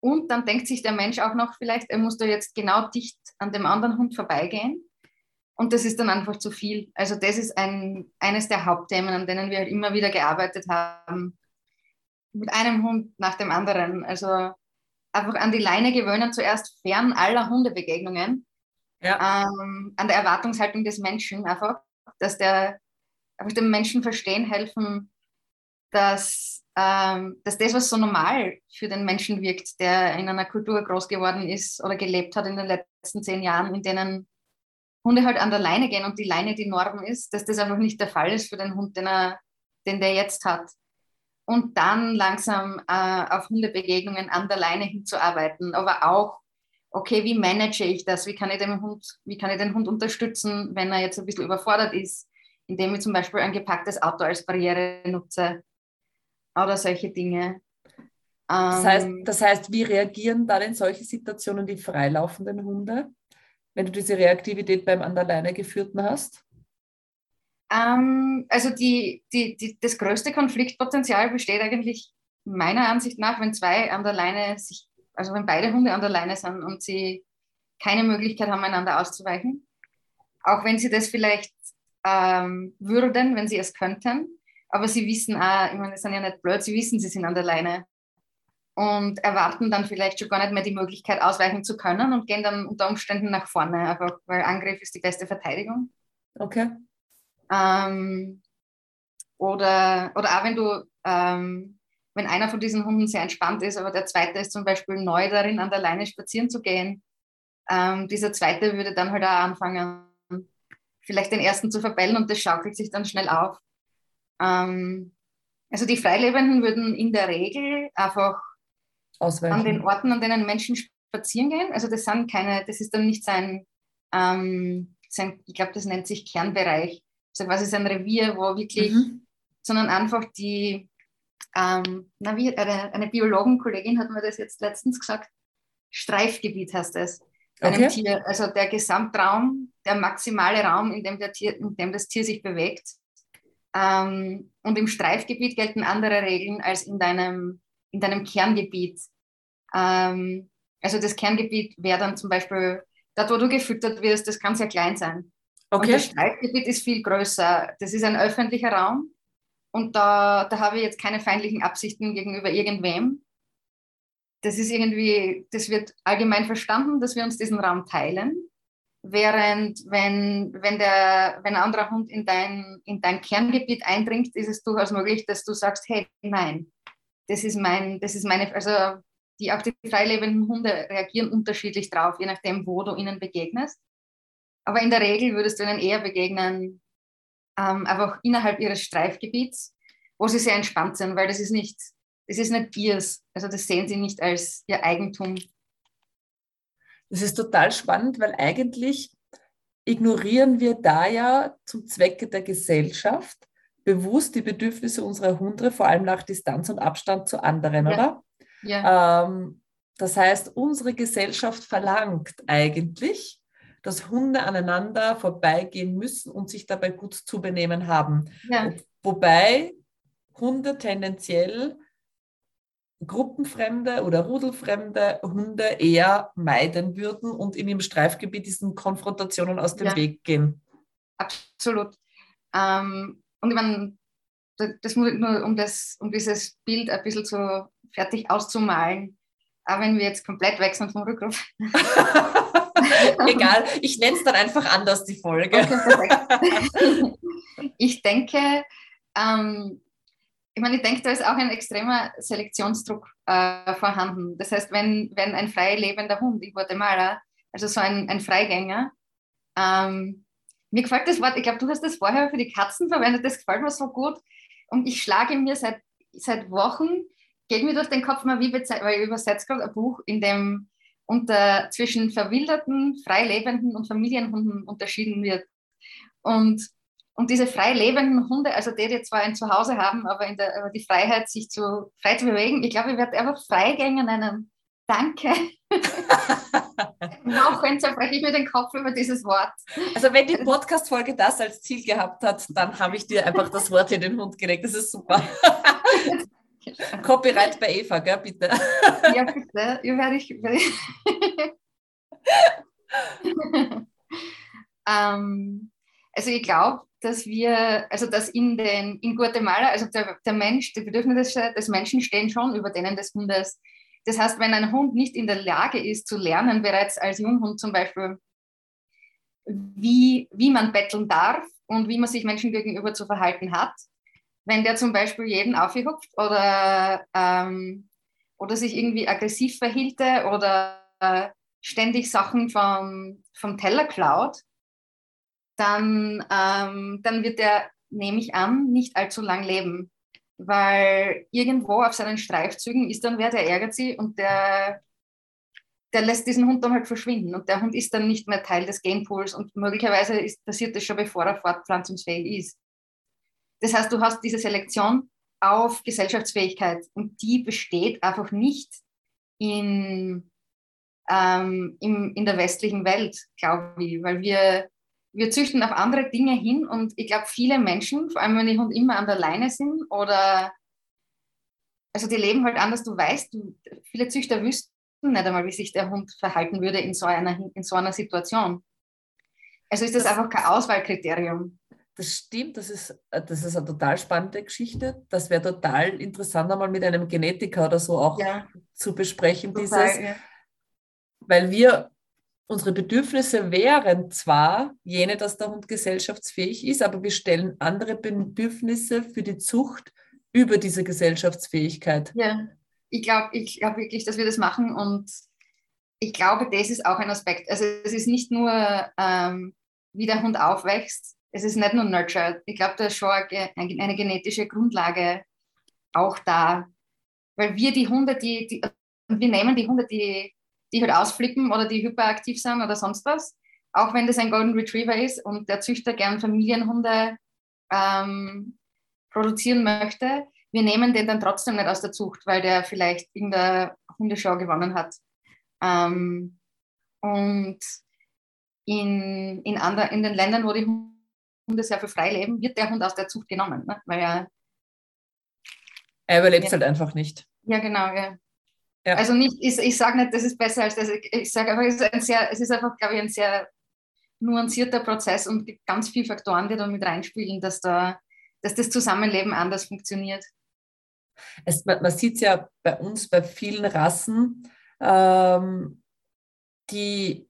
Und dann denkt sich der Mensch auch noch vielleicht, er muss da jetzt genau dicht an dem anderen Hund vorbeigehen. Und das ist dann einfach zu viel. Also das ist ein, eines der Hauptthemen, an denen wir halt immer wieder gearbeitet haben. Mit einem Hund nach dem anderen. Also einfach an die Leine gewöhnen, zuerst fern aller Hundebegegnungen. Ja. Ähm, an der Erwartungshaltung des Menschen einfach, dass der einfach dem Menschen verstehen helfen, dass, ähm, dass das, was so normal für den Menschen wirkt, der in einer Kultur groß geworden ist oder gelebt hat in den letzten zehn Jahren, in denen Hunde halt an der Leine gehen und die Leine die Norm ist, dass das einfach nicht der Fall ist für den Hund, den, er, den der jetzt hat. Und dann langsam äh, auf Hundebegegnungen an der Leine hinzuarbeiten, aber auch, okay, wie manage ich das? Wie kann ich, dem Hund, wie kann ich den Hund unterstützen, wenn er jetzt ein bisschen überfordert ist, indem ich zum Beispiel ein gepacktes Auto als Barriere nutze oder solche Dinge. Das heißt, ähm, das heißt, wie reagieren dann in solche Situationen die freilaufenden Hunde? Wenn du diese Reaktivität beim an der Leine geführten hast? Ähm, also die, die, die, das größte Konfliktpotenzial besteht eigentlich meiner Ansicht nach, wenn zwei an der Leine sich, also wenn beide Hunde an der Leine sind und sie keine Möglichkeit haben, einander auszuweichen. Auch wenn sie das vielleicht ähm, würden, wenn sie es könnten. Aber sie wissen, ah, ich meine, das sind ja nicht blöd, sie wissen, sie sind an der Leine und erwarten dann vielleicht schon gar nicht mehr die Möglichkeit, ausweichen zu können und gehen dann unter Umständen nach vorne, einfach weil Angriff ist die beste Verteidigung. Okay. Ähm, oder, oder auch wenn du, ähm, wenn einer von diesen Hunden sehr entspannt ist, aber der zweite ist zum Beispiel neu darin, an der Leine spazieren zu gehen, ähm, dieser zweite würde dann halt auch anfangen, vielleicht den ersten zu verbellen und das schaukelt sich dann schnell auf. Ähm, also die Freilebenden würden in der Regel einfach Ausweichen. an den Orten, an denen Menschen spazieren gehen. Also das sind keine, das ist dann nicht sein, ähm, sein ich glaube, das nennt sich Kernbereich. Also quasi sein Revier, wo wirklich, mhm. sondern einfach die, ähm, na, wie, eine, eine Biologenkollegin hat mir das jetzt letztens gesagt, Streifgebiet heißt es. Okay. Tier, also der Gesamtraum, der maximale Raum, in dem, der Tier, in dem das Tier sich bewegt. Ähm, und im Streifgebiet gelten andere Regeln als in deinem, in deinem Kerngebiet. Ähm, also das Kerngebiet wäre dann zum Beispiel, dort wo du gefüttert wirst, das kann sehr klein sein. Okay. Und das Streifgebiet ist viel größer. Das ist ein öffentlicher Raum und da, da habe ich jetzt keine feindlichen Absichten gegenüber irgendwem. Das ist irgendwie, das wird allgemein verstanden, dass wir uns diesen Raum teilen. Während wenn, wenn, der, wenn ein anderer Hund in dein, in dein Kerngebiet eindringt, ist es durchaus möglich, dass du sagst, hey, nein, das ist mein, das ist meine, also die auch die freilebenden Hunde reagieren unterschiedlich drauf, je nachdem, wo du ihnen begegnest. Aber in der Regel würdest du ihnen eher begegnen, ähm, einfach innerhalb ihres Streifgebiets, wo sie sehr entspannt sind, weil das ist nicht, das ist nicht ihrs. Also das sehen sie nicht als ihr Eigentum. Das ist total spannend, weil eigentlich ignorieren wir da ja zum Zwecke der Gesellschaft bewusst die Bedürfnisse unserer Hunde, vor allem nach Distanz und Abstand zu anderen, ja. oder? Ja. Ähm, das heißt, unsere Gesellschaft verlangt eigentlich, dass Hunde aneinander vorbeigehen müssen und sich dabei gut zu benehmen haben. Ja. Wobei Hunde tendenziell gruppenfremde oder rudelfremde Hunde eher meiden würden und in ihrem Streifgebiet diesen Konfrontationen aus dem ja. Weg gehen. Absolut. Ähm, und ich meine, das muss nur, um, das, um dieses Bild ein bisschen zu fertig auszumalen. Aber wenn wir jetzt komplett wechseln vom Rückruf. Egal, ich nenne es dann einfach anders, die Folge. Okay, ich denke, ähm, ich meine, ich denke, da ist auch ein extremer Selektionsdruck äh, vorhanden. Das heißt, wenn, wenn ein frei lebender Hund in Guatemala, also so ein, ein Freigänger, ähm, mir gefällt das Wort, ich glaube, du hast das vorher für die Katzen verwendet, das gefällt mir so gut. Und ich schlage mir seit, seit Wochen geht mir durch den Kopf mal, wie weil ich übersetze gerade ein Buch, in dem unter, zwischen verwilderten, frei lebenden und Familienhunden unterschieden wird. Und, und diese frei lebenden Hunde, also die, die zwar ein Zuhause haben, aber in der, die Freiheit, sich zu, frei zu bewegen, ich glaube, ich werde einfach Freigänger nennen. Danke. Wochen zerbreche ich mir den Kopf über dieses Wort. Also wenn die Podcast-Folge das als Ziel gehabt hat, dann habe ich dir einfach das Wort in den Mund gelegt. Das ist super. Copyright bei Eva, gell, bitte. Ja, bitte. Ja, werde ich. Werde ich. ähm, also ich glaube, dass wir, also dass in, den, in Guatemala, also der, der Mensch, die Bedürfnisse des Menschen stehen schon über denen des Hundes. Das heißt, wenn ein Hund nicht in der Lage ist zu lernen, bereits als Junghund zum Beispiel, wie, wie man betteln darf und wie man sich Menschen gegenüber zu verhalten hat, wenn der zum Beispiel jeden aufgehupft oder, ähm, oder sich irgendwie aggressiv verhielte oder äh, ständig Sachen vom, vom Teller klaut, dann, ähm, dann wird er, nehme ich an, nicht allzu lang leben. Weil irgendwo auf seinen Streifzügen ist dann wer, der ärgert sie und der, der lässt diesen Hund dann halt verschwinden. Und der Hund ist dann nicht mehr Teil des Genpools und möglicherweise ist, passiert das schon, bevor er fortpflanzungsfähig ist. Das heißt, du hast diese Selektion auf Gesellschaftsfähigkeit und die besteht einfach nicht in, ähm, in, in der westlichen Welt, glaube ich, weil wir, wir züchten auf andere Dinge hin und ich glaube, viele Menschen, vor allem wenn die Hunde immer an der Leine sind oder also die leben halt anders, du weißt, du, viele Züchter wüssten nicht einmal, wie sich der Hund verhalten würde in so einer, in so einer Situation. Also ist das, das einfach kein Auswahlkriterium. Das stimmt, das ist, äh, das ist eine total spannende Geschichte. Das wäre total interessant, einmal mit einem Genetiker oder so auch ja. zu besprechen, total, dieses, ja. weil wir, unsere Bedürfnisse wären zwar jene, dass der Hund gesellschaftsfähig ist, aber wir stellen andere Bedürfnisse für die Zucht über diese Gesellschaftsfähigkeit. Ja, ich glaube ich glaub wirklich, dass wir das machen und ich glaube, das ist auch ein Aspekt. Also es ist nicht nur, ähm, wie der Hund aufwächst, es ist nicht nur Nurture. Ich glaube, da ist schon eine, genetische Grundlage auch da. Weil wir die Hunde, die, die wir nehmen die Hunde, die, die halt ausflippen oder die hyperaktiv sind oder sonst was, auch wenn das ein Golden Retriever ist und der Züchter gern Familienhunde ähm, produzieren möchte, wir nehmen den dann trotzdem nicht aus der Zucht, weil der vielleicht in der Hundeschau gewonnen hat. Ähm, und in, in, andre, in den Ländern, wo die Hunde sehr viel frei leben, wird der Hund aus der Zucht genommen, ne? weil er. Er überlebt ja. halt einfach nicht. Ja, genau, ja. ja. Also nicht, ich, ich sage nicht, das ist besser als das. Ich sage einfach, es ist, ein sehr, es ist einfach, glaube ich, ein sehr nuancierter Prozess und gibt ganz viele Faktoren, die da mit reinspielen, dass, da, dass das Zusammenleben anders funktioniert. Es, man, man sieht es ja bei uns, bei vielen Rassen, ähm, die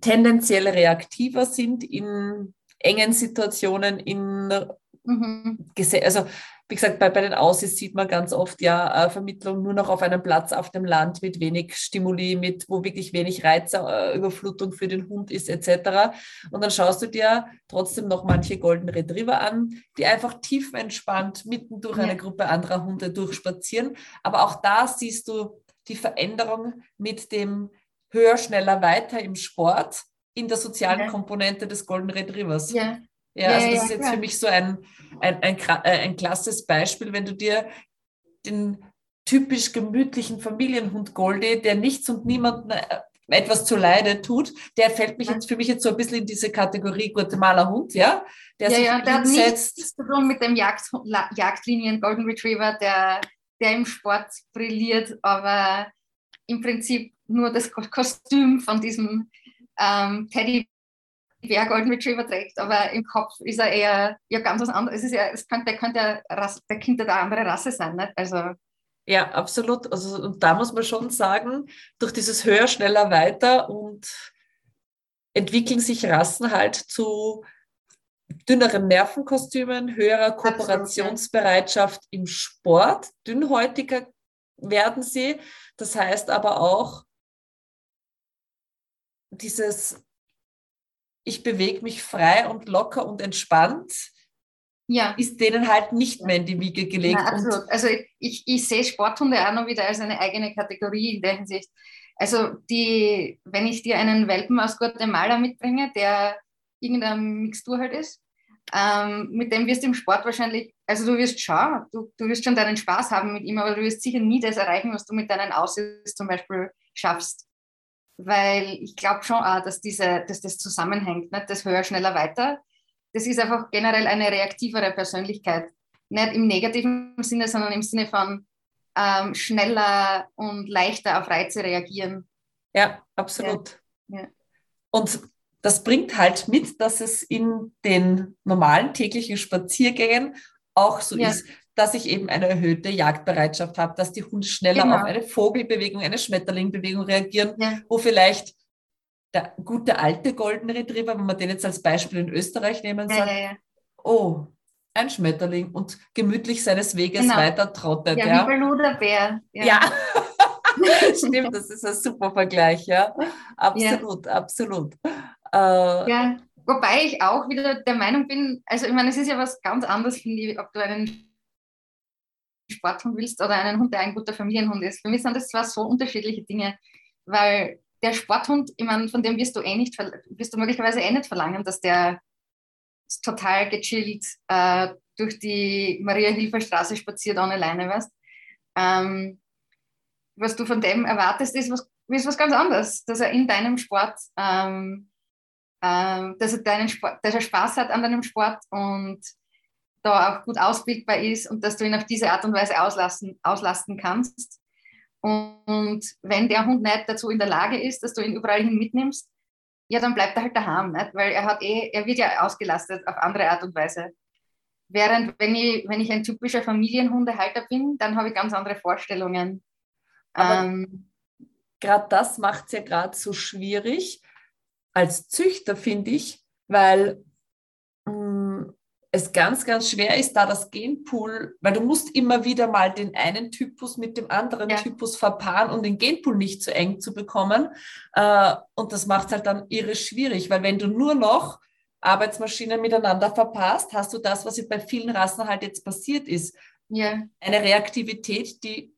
tendenziell reaktiver sind in engen Situationen, in mhm. also wie gesagt, bei, bei den Aussies sieht man ganz oft ja äh, Vermittlung nur noch auf einem Platz auf dem Land mit wenig Stimuli, mit wo wirklich wenig Reizüberflutung äh, für den Hund ist, etc. Und dann schaust du dir trotzdem noch manche Golden Retriever an, die einfach tiefenentspannt mitten durch ja. eine Gruppe anderer Hunde durchspazieren. Aber auch da siehst du die Veränderung mit dem höher, schneller, weiter im Sport in der sozialen ja. Komponente des Golden Retrievers. Ja. Ja, also das ist jetzt für mich so ein, ein, ein, äh, ein klasses Beispiel, wenn du dir den typisch gemütlichen Familienhund Goldie, der nichts und niemandem äh, etwas zu Leide tut, der fällt mich jetzt für mich jetzt so ein bisschen in diese Kategorie Guatemala-Hund, ja? Der ja, sich ja, der hinsetzt. hat nichts zu tun mit dem Jagd, Jagdlinien Golden Retriever, der, der im Sport brilliert, aber im Prinzip nur das Kostüm von diesem ähm, Teddy wer Golden Retriever trägt, aber im Kopf ist er eher ja, ganz was anderes. Es ist ja, es könnte, der könnte Rasse, der könnte eine andere Rasse sein, nicht? Also ja, absolut. Also und da muss man schon sagen, durch dieses höher, schneller, weiter und entwickeln sich Rassen halt zu dünneren Nervenkostümen, höherer Kooperationsbereitschaft im Sport, dünnhäutiger werden sie. Das heißt aber auch, dieses ich bewege mich frei und locker und entspannt, ja. ist denen halt nicht mehr in die Wiege gelegt. Ja, absolut. Also ich, ich sehe Sporthunde auch noch wieder als eine eigene Kategorie in der Hinsicht. Also die, wenn ich dir einen Welpen aus Guatemala mitbringe, der irgendeine Mixtur halt ist, ähm, mit dem wirst du im Sport wahrscheinlich, also du wirst schauen, du, du wirst schon deinen Spaß haben mit ihm, aber du wirst sicher nie das erreichen, was du mit deinen Aussichts zum Beispiel schaffst weil ich glaube schon auch, dass, diese, dass das zusammenhängt. Nicht? Das höher, schneller, weiter. Das ist einfach generell eine reaktivere Persönlichkeit. Nicht im negativen Sinne, sondern im Sinne von ähm, schneller und leichter auf Reize reagieren. Ja, absolut. Ja. Ja. Und das bringt halt mit, dass es in den normalen täglichen Spaziergängen auch so ja. ist, dass ich eben eine erhöhte Jagdbereitschaft habe, dass die Hunde schneller genau. auf eine Vogelbewegung, eine Schmetterlingbewegung reagieren, ja. wo vielleicht der gute alte Golden Retriever, wenn man den jetzt als Beispiel in Österreich nehmen, sagt, ja, ja, oh, ein Schmetterling und gemütlich seines Weges genau. weiter trottet. Ja, ja. wie Baloo der Bär. Ja. ja. Stimmt, das ist ein super Vergleich, ja. Absolut, absolut. Äh, ja, wobei ich auch wieder der Meinung bin, also ich meine, es ist ja was ganz anderes, finde ich, ob du einen Sporthund willst oder einen Hund, der ein guter Familienhund ist. Für mich sind das zwar so unterschiedliche Dinge, weil der Sporthund, ich meine, von dem wirst du eh nicht, wirst du möglicherweise eh nicht verlangen, dass der total gechillt äh, durch die Maria-Hilfer-Straße spaziert ohne Leine, weißt ähm, Was du von dem erwartest, ist was, ist was ganz anderes, dass er in deinem Sport, ähm, äh, dass, er deinen Sport dass er Spaß hat an deinem Sport und da auch gut ausbildbar ist und dass du ihn auf diese Art und Weise auslassen, auslasten kannst. Und wenn der Hund nicht dazu in der Lage ist, dass du ihn überall hin mitnimmst, ja, dann bleibt er halt daheim, nicht? weil er hat eh, er wird ja ausgelastet auf andere Art und Weise. Während wenn ich, wenn ich ein typischer Familienhundehalter bin, dann habe ich ganz andere Vorstellungen. Ähm, gerade das macht es ja gerade so schwierig als Züchter, finde ich, weil es ganz, ganz schwer ist, da das Genpool, weil du musst immer wieder mal den einen Typus mit dem anderen ja. Typus verpaaren, um den Genpool nicht zu eng zu bekommen. Äh, und das macht es halt dann irre schwierig, weil wenn du nur noch Arbeitsmaschinen miteinander verpasst, hast du das, was bei vielen Rassen halt jetzt passiert ist. Ja. Eine Reaktivität, die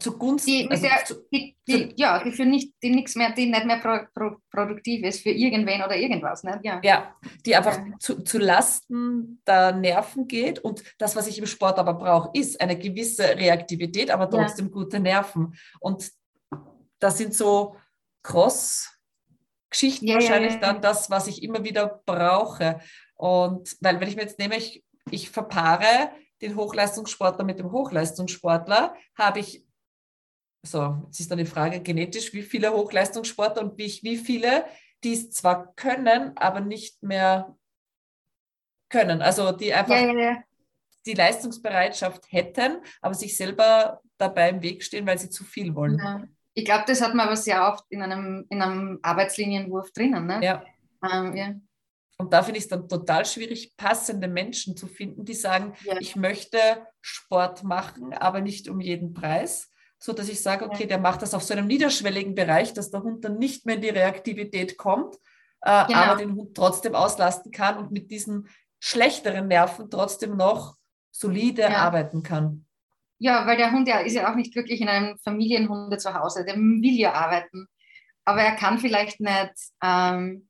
zugunsten. Die, also der, zu, die, die, ja, die für nicht, die nichts mehr, die nicht mehr pro, pro, produktiv ist für irgendwen oder irgendwas. Ne? Ja. ja, die einfach Ja. zu, zu Lasten der Nerven geht. Und das, was ich im Sport aber brauche, ist eine gewisse Reaktivität, aber Ja. trotzdem gute Nerven. Und das sind so Cross-Geschichten Ja, ja, wahrscheinlich ja. dann das, was ich immer wieder brauche. Und weil, wenn ich mir jetzt nehme, ich, ich verpaare den Hochleistungssportler mit dem Hochleistungssportler, habe ich so, jetzt ist dann die Frage genetisch, wie viele Hochleistungssportler und wie, wie viele, die es zwar können, aber nicht mehr können. Also die einfach Ja, ja, ja. die Leistungsbereitschaft hätten, aber sich selber dabei im Weg stehen, weil sie zu viel wollen. Ich glaube, das hat man aber sehr oft in einem, in einem Arbeitslinienwurf drinnen. Ne? Ja. Ähm, ja. Und da finde ich es dann total schwierig, passende Menschen zu finden, die sagen, ich möchte Sport machen, aber nicht um jeden Preis. So dass ich sage, okay, der macht das auf so einem niederschwelligen Bereich, dass der Hund dann nicht mehr in die Reaktivität kommt, äh, Genau. aber den Hund trotzdem auslasten kann und mit diesen schlechteren Nerven trotzdem noch solide Ja. arbeiten kann. Ja, weil der Hund ja ist ja auch nicht wirklich in einem Familienhunde zu Hause. Der will ja arbeiten. Aber er kann vielleicht nicht ähm,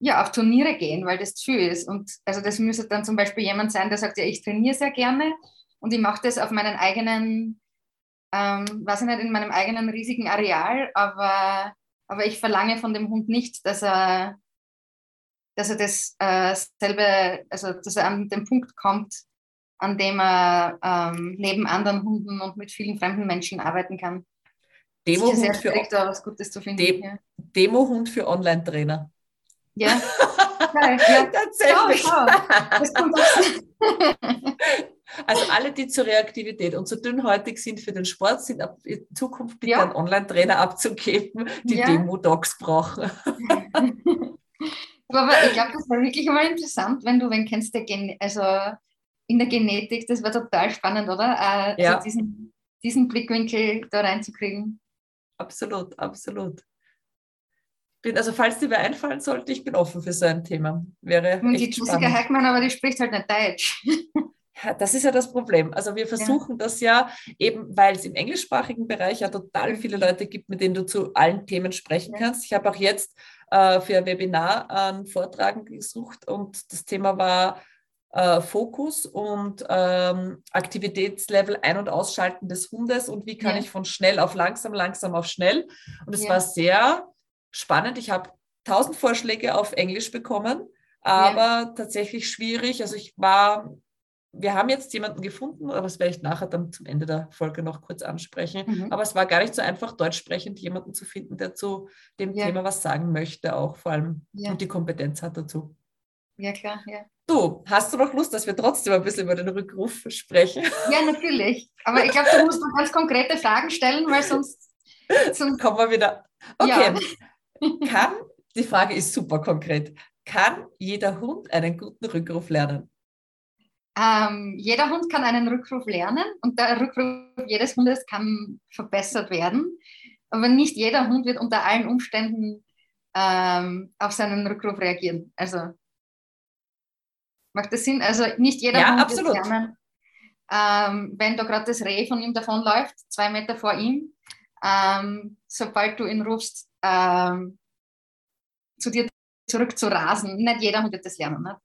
ja, auf Turniere gehen, weil das zu viel ist. Und also das müsste dann zum Beispiel jemand sein, der sagt, ja, ich trainiere sehr gerne und ich mache das auf meinen eigenen, ähm, weiß ich nicht, in meinem eigenen riesigen Areal, aber, aber ich verlange von dem Hund nicht, dass er, dass er das äh, selbe, also dass er an den Punkt kommt, an dem er ähm, neben anderen Hunden und mit vielen fremden Menschen arbeiten kann. Demohund für, schwierig, da was Gutes zu finden. Dem- ja. Demohund für Online-Trainer. ja. Ja. Tatsächlich. Schau, schau. Das kommt auch. Also alle, die zur Reaktivität und zu dünnhäutig sind für den Sport, sind ab in Zukunft bitte Ja. an Online-Trainer abzugeben, die Ja. Demo-Docs brauchen. Aber ich glaube, das wäre wirklich mal interessant, wenn du wen kennst, der Gen also in der Genetik, das wäre total spannend, oder? Äh, Ja. also diesen, diesen Blickwinkel da reinzukriegen. Absolut, absolut. Bin, also falls dir wer einfallen sollte, ich bin offen für so ein Thema. Wäre Und die Jessica. Heckmann, aber die spricht halt nicht Deutsch. Ja, Das ist ja das Problem. Also wir versuchen das ja eben, weil es im englischsprachigen Bereich ja total viele Leute gibt, mit denen du zu allen Themen sprechen Ja. kannst. Ich habe auch jetzt äh, für ein Webinar einen Vortrag gesucht und das Thema war äh, Fokus und ähm, Aktivitätslevel ein- und ausschalten des Hundes und wie kann Ja. ich von schnell auf langsam, langsam auf schnell. Und es Ja. war sehr spannend. Ich habe tausend Vorschläge auf Englisch bekommen, aber tatsächlich schwierig. Also ich war wir haben jetzt jemanden gefunden, aber das werde ich nachher dann zum Ende der Folge noch kurz ansprechen. Mhm. Aber es war gar nicht so einfach, deutsch sprechend jemanden zu finden, der zu dem Ja. Thema was sagen möchte, auch vor allem Ja. und die Kompetenz hat dazu. Ja, klar, ja. Du, hast du noch Lust, dass wir trotzdem ein bisschen über den Rückruf sprechen? Ja, natürlich. Aber ich glaube, du musst noch ganz konkrete Fragen stellen, weil sonst. sonst Kommen wir wieder. Okay. Ja. Kann, die Frage ist super konkret, kann jeder Hund einen guten Rückruf lernen? Ähm, jeder Hund kann einen Rückruf lernen und der Rückruf jedes Hundes kann verbessert werden. Aber nicht jeder Hund wird unter allen Umständen ähm, auf seinen Rückruf reagieren. Also macht das Sinn? Also nicht jeder Ja, Hund absolut. wird lernen, ähm, wenn da gerade das Reh von ihm davonläuft, zwei Meter vor ihm, ähm, sobald du ihn rufst, ähm, zu dir zurück zu rasen. Nicht jeder Hund wird das lernen. Ne?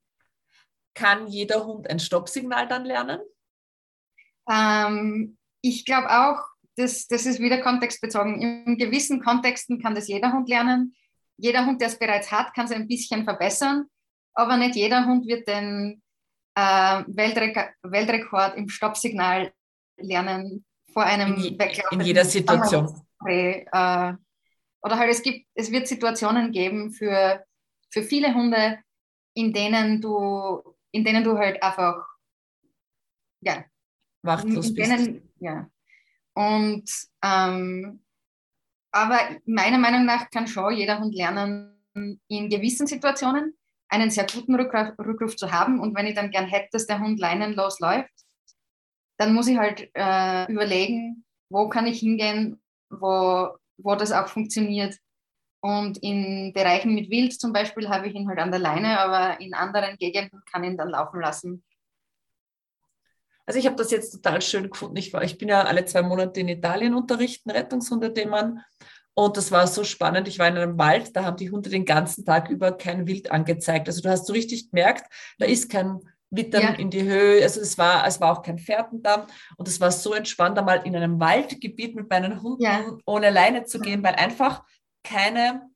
Kann jeder Hund ein Stoppsignal dann lernen? Ähm, ich glaube auch, das, das ist wieder kontextbezogen. In gewissen Kontexten kann das jeder Hund lernen. Jeder Hund, der es bereits hat, kann es ein bisschen verbessern, aber nicht jeder Hund wird den äh, Weltrek Weltrekord im Stoppsignal lernen vor einem In, in jeder Situation. Äh, oder halt es gibt, es wird Situationen geben für, für viele Hunde, in denen du, in denen du halt einfach ja, Machtlos in bist. denen, ja. Und ähm, aber meiner Meinung nach kann schon jeder Hund lernen, in gewissen Situationen einen sehr guten Rückruf, Rückruf zu haben. Und wenn ich dann gern hätte, dass der Hund leinenlos läuft, dann muss ich halt äh, überlegen, wo kann ich hingehen, wo, wo das auch funktioniert. Und in Bereichen mit Wild zum Beispiel habe ich ihn halt an der Leine, aber in anderen Gegenden kann ich ihn dann laufen lassen. Also ich habe das jetzt total schön gefunden. Ich, war, ich bin ja alle zwei Monate in Italien unterrichten, Rettungshundethemen. Und das war so spannend. Ich war in einem Wald, da haben die Hunde den ganzen Tag über kein Wild angezeigt. Also du hast so richtig gemerkt, da ist kein Wittern ja. in die Höhe. Also es war, es war auch kein Pferdendamm. Und es war so entspannt, einmal in einem Waldgebiet mit meinen Hunden ja. ohne Leine zu gehen, weil einfach keine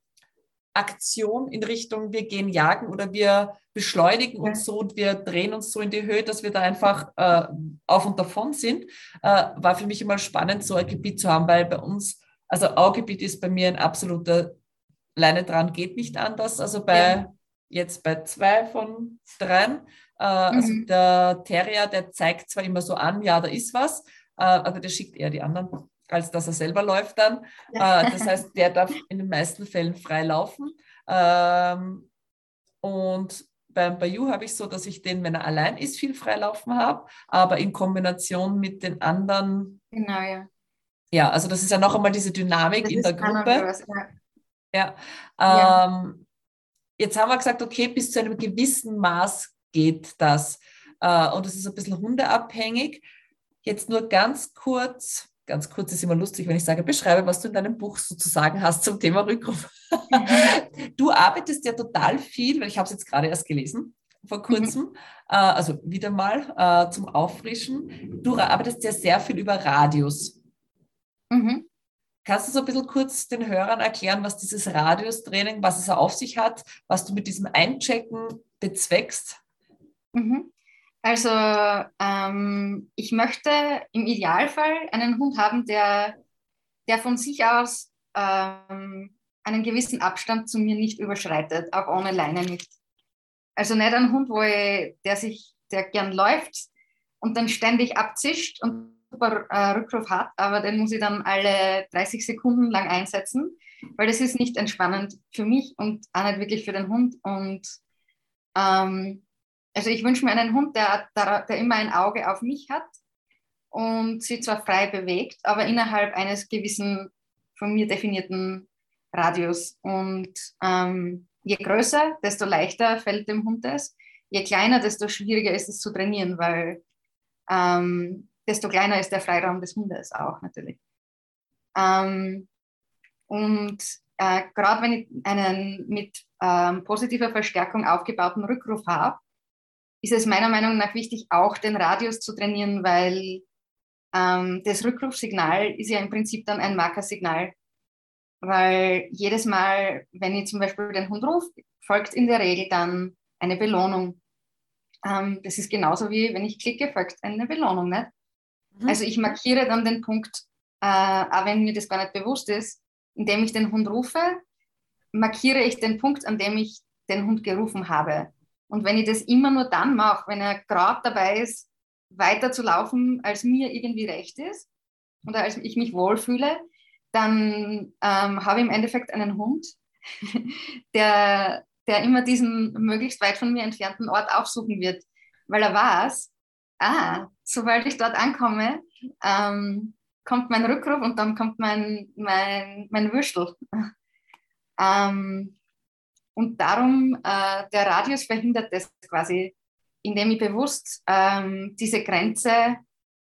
Aktion in Richtung, wir gehen jagen oder wir beschleunigen uns so und wir drehen uns so in die Höhe, dass wir da einfach äh, auf und davon sind, äh, war für mich immer spannend, so ein Gebiet zu haben, weil bei uns, also Augebiet ist bei mir ein absoluter Leine dran, geht nicht anders. Also bei ja. jetzt bei zwei von dreien. Äh, also mhm. der Terrier, der zeigt zwar immer so an, ja, da ist was, äh, aber der schickt eher die anderen als dass er selber läuft dann. Ja. Äh, das heißt, der darf in den meisten Fällen frei laufen. Ähm, und beim Bayou habe ich so, dass ich den, wenn er allein ist, viel freilaufen habe, aber in Kombination mit den anderen. Genau, ja. Ja, also das ist ja noch einmal diese Dynamik das in der Gruppe. Was, ja. ja. Ähm, jetzt haben wir gesagt, okay, bis zu einem gewissen Maß geht das. Äh, und es ist ein bisschen hundeabhängig. Jetzt nur ganz kurz, ganz kurz ist immer lustig, wenn ich sage, beschreibe, was du in deinem Buch sozusagen hast zum Thema Rückruf. Mhm. Du arbeitest ja total viel, weil ich habe es jetzt gerade erst gelesen vor mhm. kurzem, mhm. also wieder mal äh, zum Auffrischen. Du arbeitest ja sehr viel über Radius. Mhm. Kannst du so ein bisschen kurz den Hörern erklären, was dieses Radius-Training, was es auf sich hat, was du mit diesem Einchecken bezweckst? Mhm. Also ähm, ich möchte im Idealfall einen Hund haben, der, der von sich aus ähm, einen gewissen Abstand zu mir nicht überschreitet, auch ohne Leine nicht. Also nicht ein Hund, wo ich, der sich, der gern läuft und dann ständig abzischt und super äh, Rückruf hat, aber den muss ich dann alle 30 Sekunden lang einsetzen, weil das ist nicht entspannend für mich und auch nicht wirklich für den Hund. Und ähm, also ich wünsche mir einen Hund, der, der, immer ein Auge auf mich hat und sich zwar frei bewegt, aber innerhalb eines gewissen von mir definierten Radius. Und ähm, je größer, desto leichter fällt dem Hund es. Je kleiner, desto schwieriger ist es zu trainieren, weil ähm, desto kleiner ist der Freiraum des Hundes auch natürlich. Ähm, und äh, gerade wenn ich einen mit ähm, positiver Verstärkung aufgebauten Rückruf habe, ist es meiner Meinung nach wichtig, auch den Radius zu trainieren, weil ähm, das Rückrufsignal ist ja im Prinzip dann ein Markersignal. Weil jedes Mal, wenn ich zum Beispiel den Hund rufe, folgt in der Regel dann eine Belohnung. Ähm, das ist genauso wie wenn ich klicke, folgt eine Belohnung. Nicht? Mhm. Also ich markiere dann den Punkt, äh, auch wenn mir das gar nicht bewusst ist, indem ich den Hund rufe, markiere ich den Punkt, an dem ich den Hund gerufen habe. Und wenn ich das immer nur dann mache, wenn er gerade dabei ist, weiter zu laufen, als mir irgendwie recht ist oder als ich mich wohlfühle, dann ähm, habe ich im Endeffekt einen Hund, der, der immer diesen möglichst weit von mir entfernten Ort aufsuchen wird, weil er weiß, ah, sobald ich dort ankomme, ähm, kommt mein Rückruf und dann kommt mein, mein, mein Würstel. ähm, und darum, äh, der Radius verhindert das quasi, indem ich bewusst ähm, diese Grenze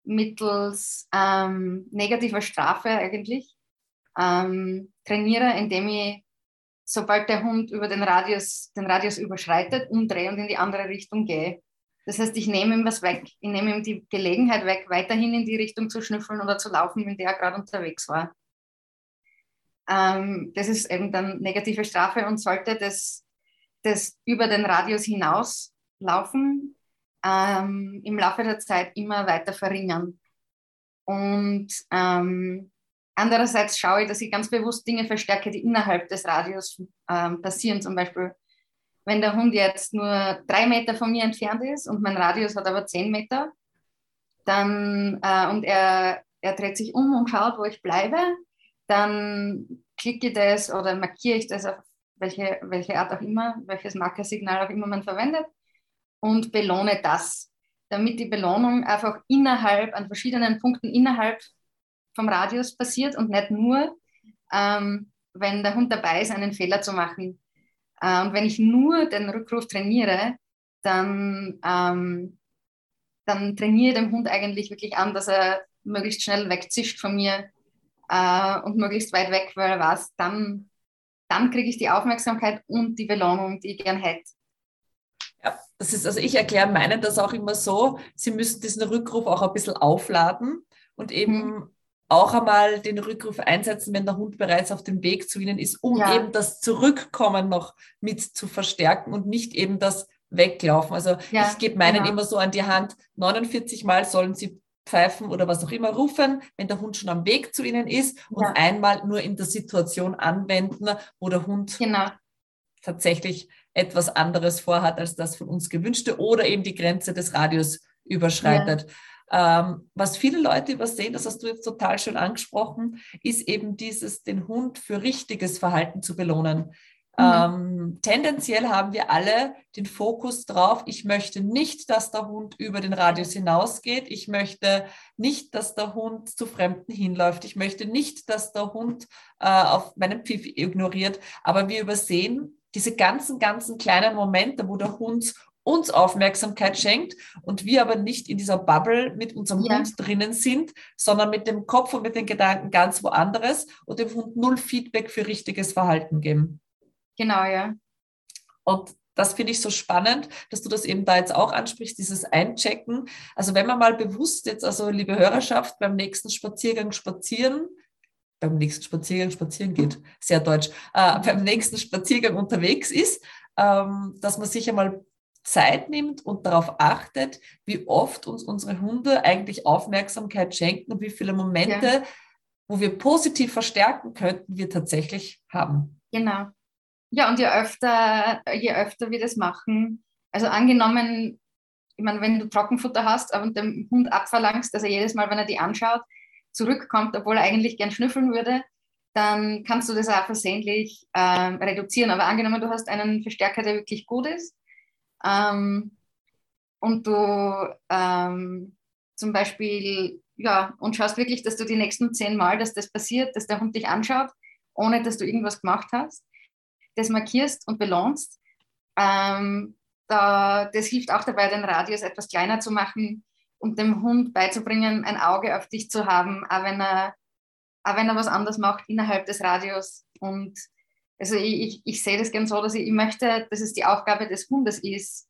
mittels ähm, negativer Strafe eigentlich ähm, trainiere, indem ich, sobald der Hund über den Radius, den Radius überschreitet, umdrehe und in die andere Richtung gehe. Das heißt, ich nehme ihm was weg. Ich nehme ihm die Gelegenheit weg, weiterhin in die Richtung zu schnüffeln oder zu laufen, in der er gerade unterwegs war. Ähm, das ist eben dann negative Strafe und sollte das, das über den Radius hinaus laufen, ähm, im Laufe der Zeit immer weiter verringern. Und ähm, andererseits schaue ich, dass ich ganz bewusst Dinge verstärke, die innerhalb des Radius ähm, passieren. Zum Beispiel, wenn der Hund jetzt nur drei Meter von mir entfernt ist und mein Radius hat aber zehn Meter, dann äh, und er, er dreht sich um und schaut, wo ich bleibe, dann klicke ich das oder markiere ich das auf welche, welche Art auch immer, welches Markersignal auch immer man verwendet und belohne das, damit die Belohnung einfach innerhalb, an verschiedenen Punkten innerhalb vom Radius passiert und nicht nur, ähm, wenn der Hund dabei ist, einen Fehler zu machen. Äh, und wenn ich nur den Rückruf trainiere, dann, ähm, dann trainiere ich dem Hund eigentlich wirklich an, dass er möglichst schnell wegzischt von mir äh, und möglichst weit weg, weil er weiß, dann, dann kriege ich die Aufmerksamkeit und die Belohnung, die ich gern hätte. Ja, das ist, also ich erkläre meinen das auch immer so, sie müssen diesen Rückruf auch ein bisschen aufladen und eben mhm. auch einmal den Rückruf einsetzen, wenn der Hund bereits auf dem Weg zu ihnen ist, um ja. eben das Zurückkommen noch mit zu verstärken und nicht eben das Weglaufen. Also ja, ich gebe meinen genau. immer so an die Hand, 49 Mal sollen sie pfeifen oder was auch immer rufen, wenn der Hund schon am Weg zu ihnen ist und ja. einmal nur in der Situation anwenden, wo der Hund genau. tatsächlich etwas anderes vorhat als das von uns gewünschte oder eben die Grenze des Radius überschreitet. Ja. Ähm, was viele Leute übersehen, das hast du jetzt total schön angesprochen, ist eben dieses, den Hund für richtiges Verhalten zu belohnen. Mhm. Ähm, tendenziell haben wir alle den Fokus drauf, ich möchte nicht, dass der Hund über den Radius hinausgeht. Ich möchte nicht, dass der Hund zu Fremden hinläuft. Ich möchte nicht, dass der Hund äh, auf meinen Pfiff ignoriert. Aber wir übersehen diese ganzen, ganzen kleinen Momente, wo der Hund uns Aufmerksamkeit schenkt und wir aber nicht in dieser Bubble mit unserem ja. Hund drinnen sind, sondern mit dem Kopf und mit den Gedanken ganz woanders und dem Hund null Feedback für richtiges Verhalten geben. Genau, ja. Und das finde ich so spannend, dass du das eben da jetzt auch ansprichst, dieses Einchecken. Also wenn man mal bewusst jetzt, also liebe Hörerschaft, beim nächsten Spaziergang spazieren, beim nächsten Spaziergang spazieren geht, sehr deutsch, äh, beim nächsten Spaziergang unterwegs ist, ähm, dass man sich einmal Zeit nimmt und darauf achtet, wie oft uns unsere Hunde eigentlich Aufmerksamkeit schenken und wie viele Momente, ja. wo wir positiv verstärken könnten, wir tatsächlich haben. Genau. Ja, und je öfter, je öfter wir das machen, also angenommen, ich meine, wenn du Trockenfutter hast und dem Hund abverlangst, dass er jedes Mal, wenn er die anschaut, zurückkommt, obwohl er eigentlich gern schnüffeln würde, dann kannst du das auch versehentlich ähm, reduzieren. Aber angenommen, du hast einen Verstärker, der wirklich gut ist ähm, und du ähm, zum Beispiel, ja, und schaust wirklich, dass du die nächsten zehn Mal, dass das passiert, dass der Hund dich anschaut, ohne dass du irgendwas gemacht hast, das markierst und belohnst. Ähm, da, das hilft auch dabei, den Radius etwas kleiner zu machen, und dem Hund beizubringen, ein Auge auf dich zu haben, auch wenn er, auch wenn er was anderes macht innerhalb des Radios. Und also ich, ich, ich sehe das gern so, dass ich, ich möchte, dass es die Aufgabe des Hundes ist,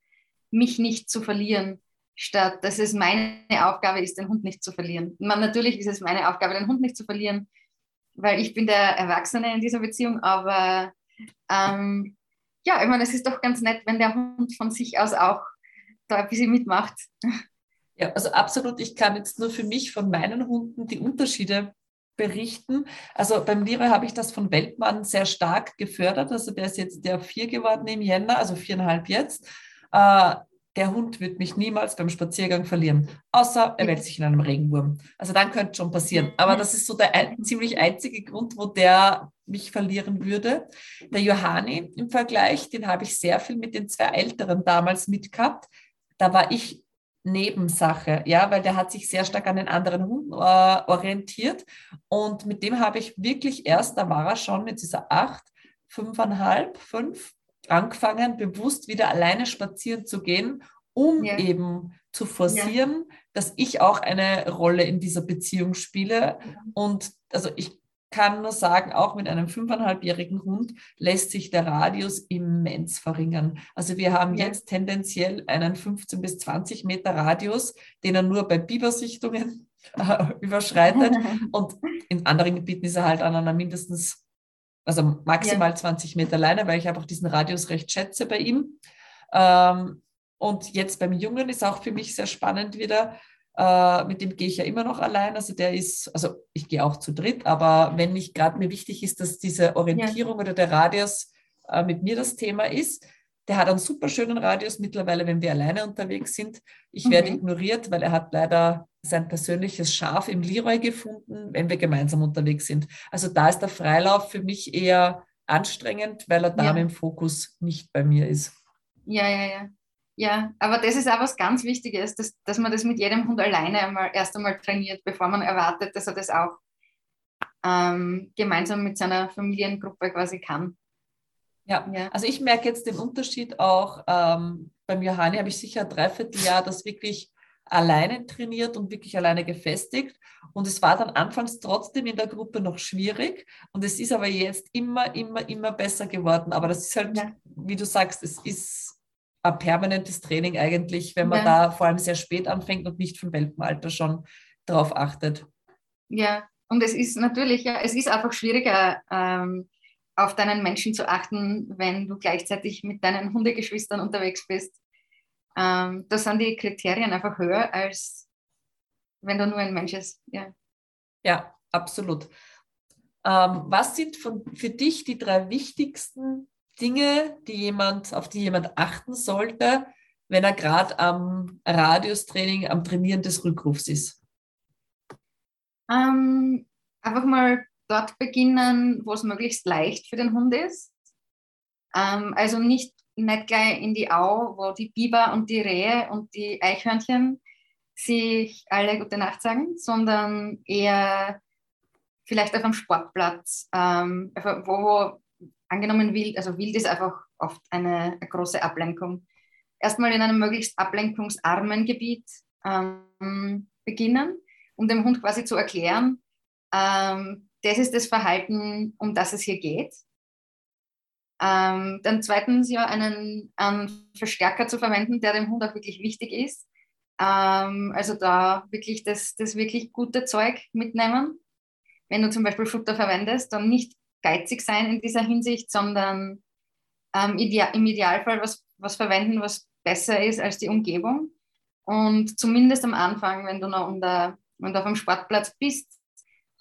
mich nicht zu verlieren, statt dass es meine Aufgabe ist, den Hund nicht zu verlieren. Man, natürlich ist es meine Aufgabe, den Hund nicht zu verlieren, weil ich bin der Erwachsene in dieser Beziehung, aber ähm, ja, ich meine, es ist doch ganz nett, wenn der Hund von sich aus auch da ein bisschen mitmacht. Ja, also absolut. Ich kann jetzt nur für mich von meinen Hunden die Unterschiede berichten. Also beim Lira habe ich das von Weltmann sehr stark gefördert. Also der ist jetzt der vier geworden im Jänner, also viereinhalb jetzt. Der Hund wird mich niemals beim Spaziergang verlieren, außer er wälzt sich in einem Regenwurm. Also dann könnte schon passieren. Aber das ist so der ein, ziemlich einzige Grund, wo der mich verlieren würde. Der Johanni im Vergleich, den habe ich sehr viel mit den zwei Älteren damals mitgehabt. Da war ich Nebensache, ja, weil der hat sich sehr stark an den anderen Hunden äh, orientiert und mit dem habe ich wirklich erst, da war er schon mit dieser acht, fünfeinhalb, fünf, angefangen, bewusst wieder alleine spazieren zu gehen, um ja. eben zu forcieren, ja. dass ich auch eine Rolle in dieser Beziehung spiele. Und also ich kann nur sagen, auch mit einem fünfeinhalbjährigen Hund lässt sich der Radius immens verringern. Also wir haben ja. jetzt tendenziell einen 15 bis 20 Meter Radius, den er nur bei Bibersichtungen äh, überschreitet. Und in anderen Gebieten ist er halt an einer mindestens, also maximal ja. 20 Meter Leine, weil ich einfach diesen Radius recht schätze bei ihm. Ähm, und jetzt beim Jungen ist auch für mich sehr spannend wieder, äh, mit dem gehe ich ja immer noch allein. Also der ist, also ich gehe auch zu dritt, aber wenn nicht gerade mir wichtig ist, dass diese Orientierung ja. oder der Radius äh, mit mir das Thema ist, der hat einen super schönen Radius mittlerweile, wenn wir alleine unterwegs sind. Ich mhm. werde ignoriert, weil er hat leider sein persönliches Schaf im Leroy gefunden, wenn wir gemeinsam unterwegs sind. Also da ist der Freilauf für mich eher anstrengend, weil er da ja. im Fokus nicht bei mir ist. Ja, ja, ja. Ja, aber das ist auch was ganz Wichtiges, dass, dass man das mit jedem Hund alleine einmal, erst einmal trainiert, bevor man erwartet, dass er das auch ähm, gemeinsam mit seiner Familiengruppe quasi kann. Ja, ja. also ich merke jetzt den Unterschied auch ähm, beim Johanni habe ich sicher ein Dreivierteljahr das wirklich alleine trainiert und wirklich alleine gefestigt. Und es war dann anfangs trotzdem in der Gruppe noch schwierig. Und es ist aber jetzt immer, immer, immer besser geworden. Aber das ist halt, ja. wie du sagst, es ist ein permanentes Training eigentlich, wenn man ja. da vor allem sehr spät anfängt und nicht vom Welpenalter schon drauf achtet. Ja, und es ist natürlich, ja, es ist einfach schwieriger, ähm, auf deinen Menschen zu achten, wenn du gleichzeitig mit deinen Hundegeschwistern unterwegs bist. Ähm, da sind die Kriterien einfach höher, als wenn du nur ein Mensch bist. Ja, ja absolut. Ähm, was sind von, für dich die drei wichtigsten Dinge, die jemand, auf die jemand achten sollte, wenn er gerade am Radiustraining, am Trainieren des Rückrufs ist? Ähm, einfach mal dort beginnen, wo es möglichst leicht für den Hund ist. Ähm, also nicht, nicht gleich in die Au, wo die Biber und die Rehe und die Eichhörnchen sich alle gute Nacht sagen, sondern eher vielleicht auf einem Sportplatz, ähm, wo, wo angenommen wild, also wild ist einfach oft eine, eine große Ablenkung. Erstmal in einem möglichst ablenkungsarmen Gebiet ähm, beginnen, um dem Hund quasi zu erklären, ähm, das ist das Verhalten, um das es hier geht. Ähm, dann zweitens ja einen, einen, Verstärker zu verwenden, der dem Hund auch wirklich wichtig ist. Ähm, also da wirklich das, das wirklich gute Zeug mitnehmen. Wenn du zum Beispiel Futter verwendest, dann nicht geizig sein in dieser Hinsicht, sondern ähm, ideal, im Idealfall was, was verwenden, was besser ist als die Umgebung. Und zumindest am Anfang, wenn du noch unter, wenn du auf dem Sportplatz bist,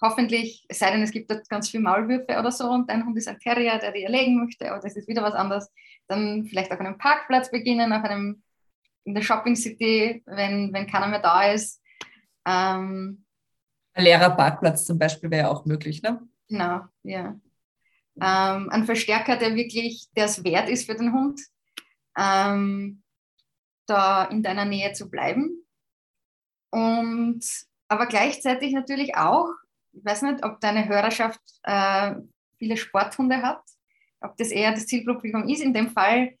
hoffentlich, es sei denn, es gibt dort ganz viele Maulwürfe oder so und dein Hund ist ein Terrier, der dir erlegen möchte, oder das ist wieder was anderes, dann vielleicht auf einem Parkplatz beginnen, auf einem, in der Shopping City, wenn, wenn keiner mehr da ist. Ähm, ein leerer Parkplatz zum Beispiel wäre auch möglich, ne? Genau, ja. Ähm, ein Verstärker, der wirklich, der es wert ist für den Hund, ähm, da in deiner Nähe zu bleiben. Und aber gleichzeitig natürlich auch ich weiß nicht, ob deine Hörerschaft äh, viele Sporthunde hat, ob das eher das Zielpublikum ist. In dem Fall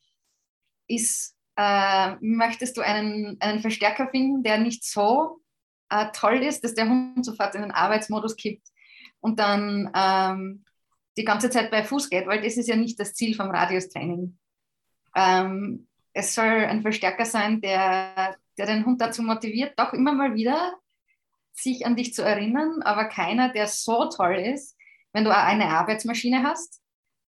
ist, äh, möchtest du einen, einen Verstärker finden, der nicht so äh, toll ist, dass der Hund sofort in den Arbeitsmodus kippt und dann ähm, die ganze Zeit bei Fuß geht, weil das ist ja nicht das Ziel vom Radiustraining. Ähm, es soll ein Verstärker sein, der, der den Hund dazu motiviert, doch immer mal wieder sich an dich zu erinnern, aber keiner, der so toll ist, wenn du eine Arbeitsmaschine hast,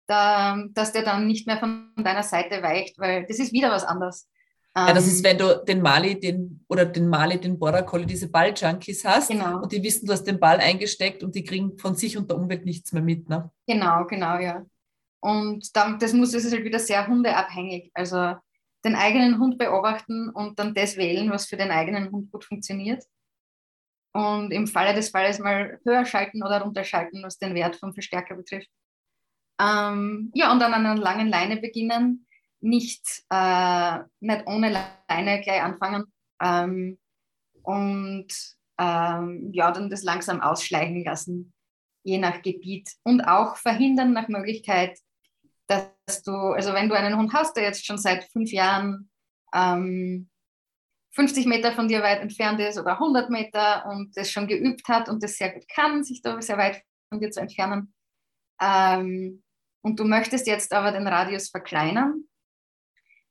da, dass der dann nicht mehr von deiner Seite weicht, weil das ist wieder was anderes. Ja, das ist, ähm, wenn du den Mali, den oder den Mali, den Border Collie, diese Balljunkies hast genau. und die wissen, du hast den Ball eingesteckt und die kriegen von sich und der Umwelt nichts mehr mit. Ne? Genau, genau, ja. Und dann, das muss das ist halt wieder sehr hundeabhängig. Also den eigenen Hund beobachten und dann das wählen, was für den eigenen Hund gut funktioniert und im Falle des Falles mal höher schalten oder runterschalten, was den Wert vom Verstärker betrifft. Ähm, ja, und dann an einer langen Leine beginnen, nicht, äh, nicht ohne Leine gleich anfangen. Ähm, und ähm, ja, dann das langsam ausschleichen lassen, je nach Gebiet. Und auch verhindern nach Möglichkeit, dass du, also wenn du einen Hund hast, der jetzt schon seit fünf Jahren ähm, 50 Meter von dir weit entfernt ist oder 100 Meter und das schon geübt hat und das sehr gut kann, sich da sehr weit von dir zu entfernen. Ähm, und du möchtest jetzt aber den Radius verkleinern,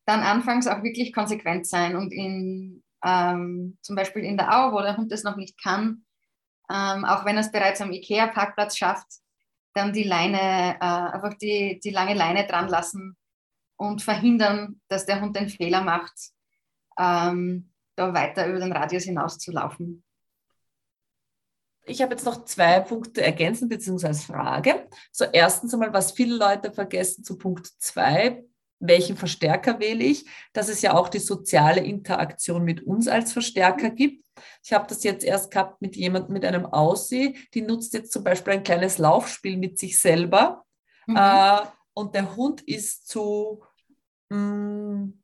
dann anfangs auch wirklich konsequent sein und in, ähm, zum Beispiel in der Au, wo der Hund das noch nicht kann, ähm, auch wenn er es bereits am IKEA-Parkplatz schafft, dann die Leine, äh, einfach die, die lange Leine dran lassen und verhindern, dass der Hund den Fehler macht, ähm, da weiter über den Radius hinaus zu laufen. Ich habe jetzt noch zwei Punkte ergänzen bzw. Frage. So erstens einmal, was viele Leute vergessen zu Punkt zwei, welchen Verstärker wähle ich, dass es ja auch die soziale Interaktion mit uns als Verstärker gibt. Ich habe das jetzt erst gehabt mit jemandem, mit einem Ausseh, die nutzt jetzt zum Beispiel ein kleines Laufspiel mit sich selber mhm. äh, und der Hund ist zu mh, mm,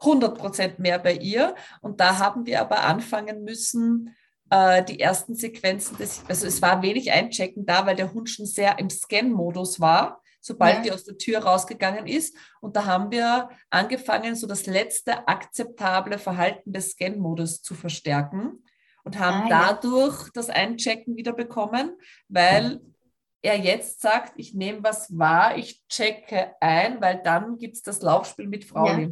100 Prozent mehr bei ihr. Und da haben wir aber anfangen müssen, äh, die ersten Sequenzen, des, also es war wenig Einchecken da, weil der Hund schon sehr im Scan-Modus war, sobald ja. die aus der Tür rausgegangen ist. Und da haben wir angefangen, so das letzte akzeptable Verhalten des Scan-Modus zu verstärken und haben ah, dadurch ja. das Einchecken wieder bekommen, weil er jetzt sagt, ich nehme was wahr, ich checke ein, weil dann gibt es das Laufspiel mit Frauen. Ja.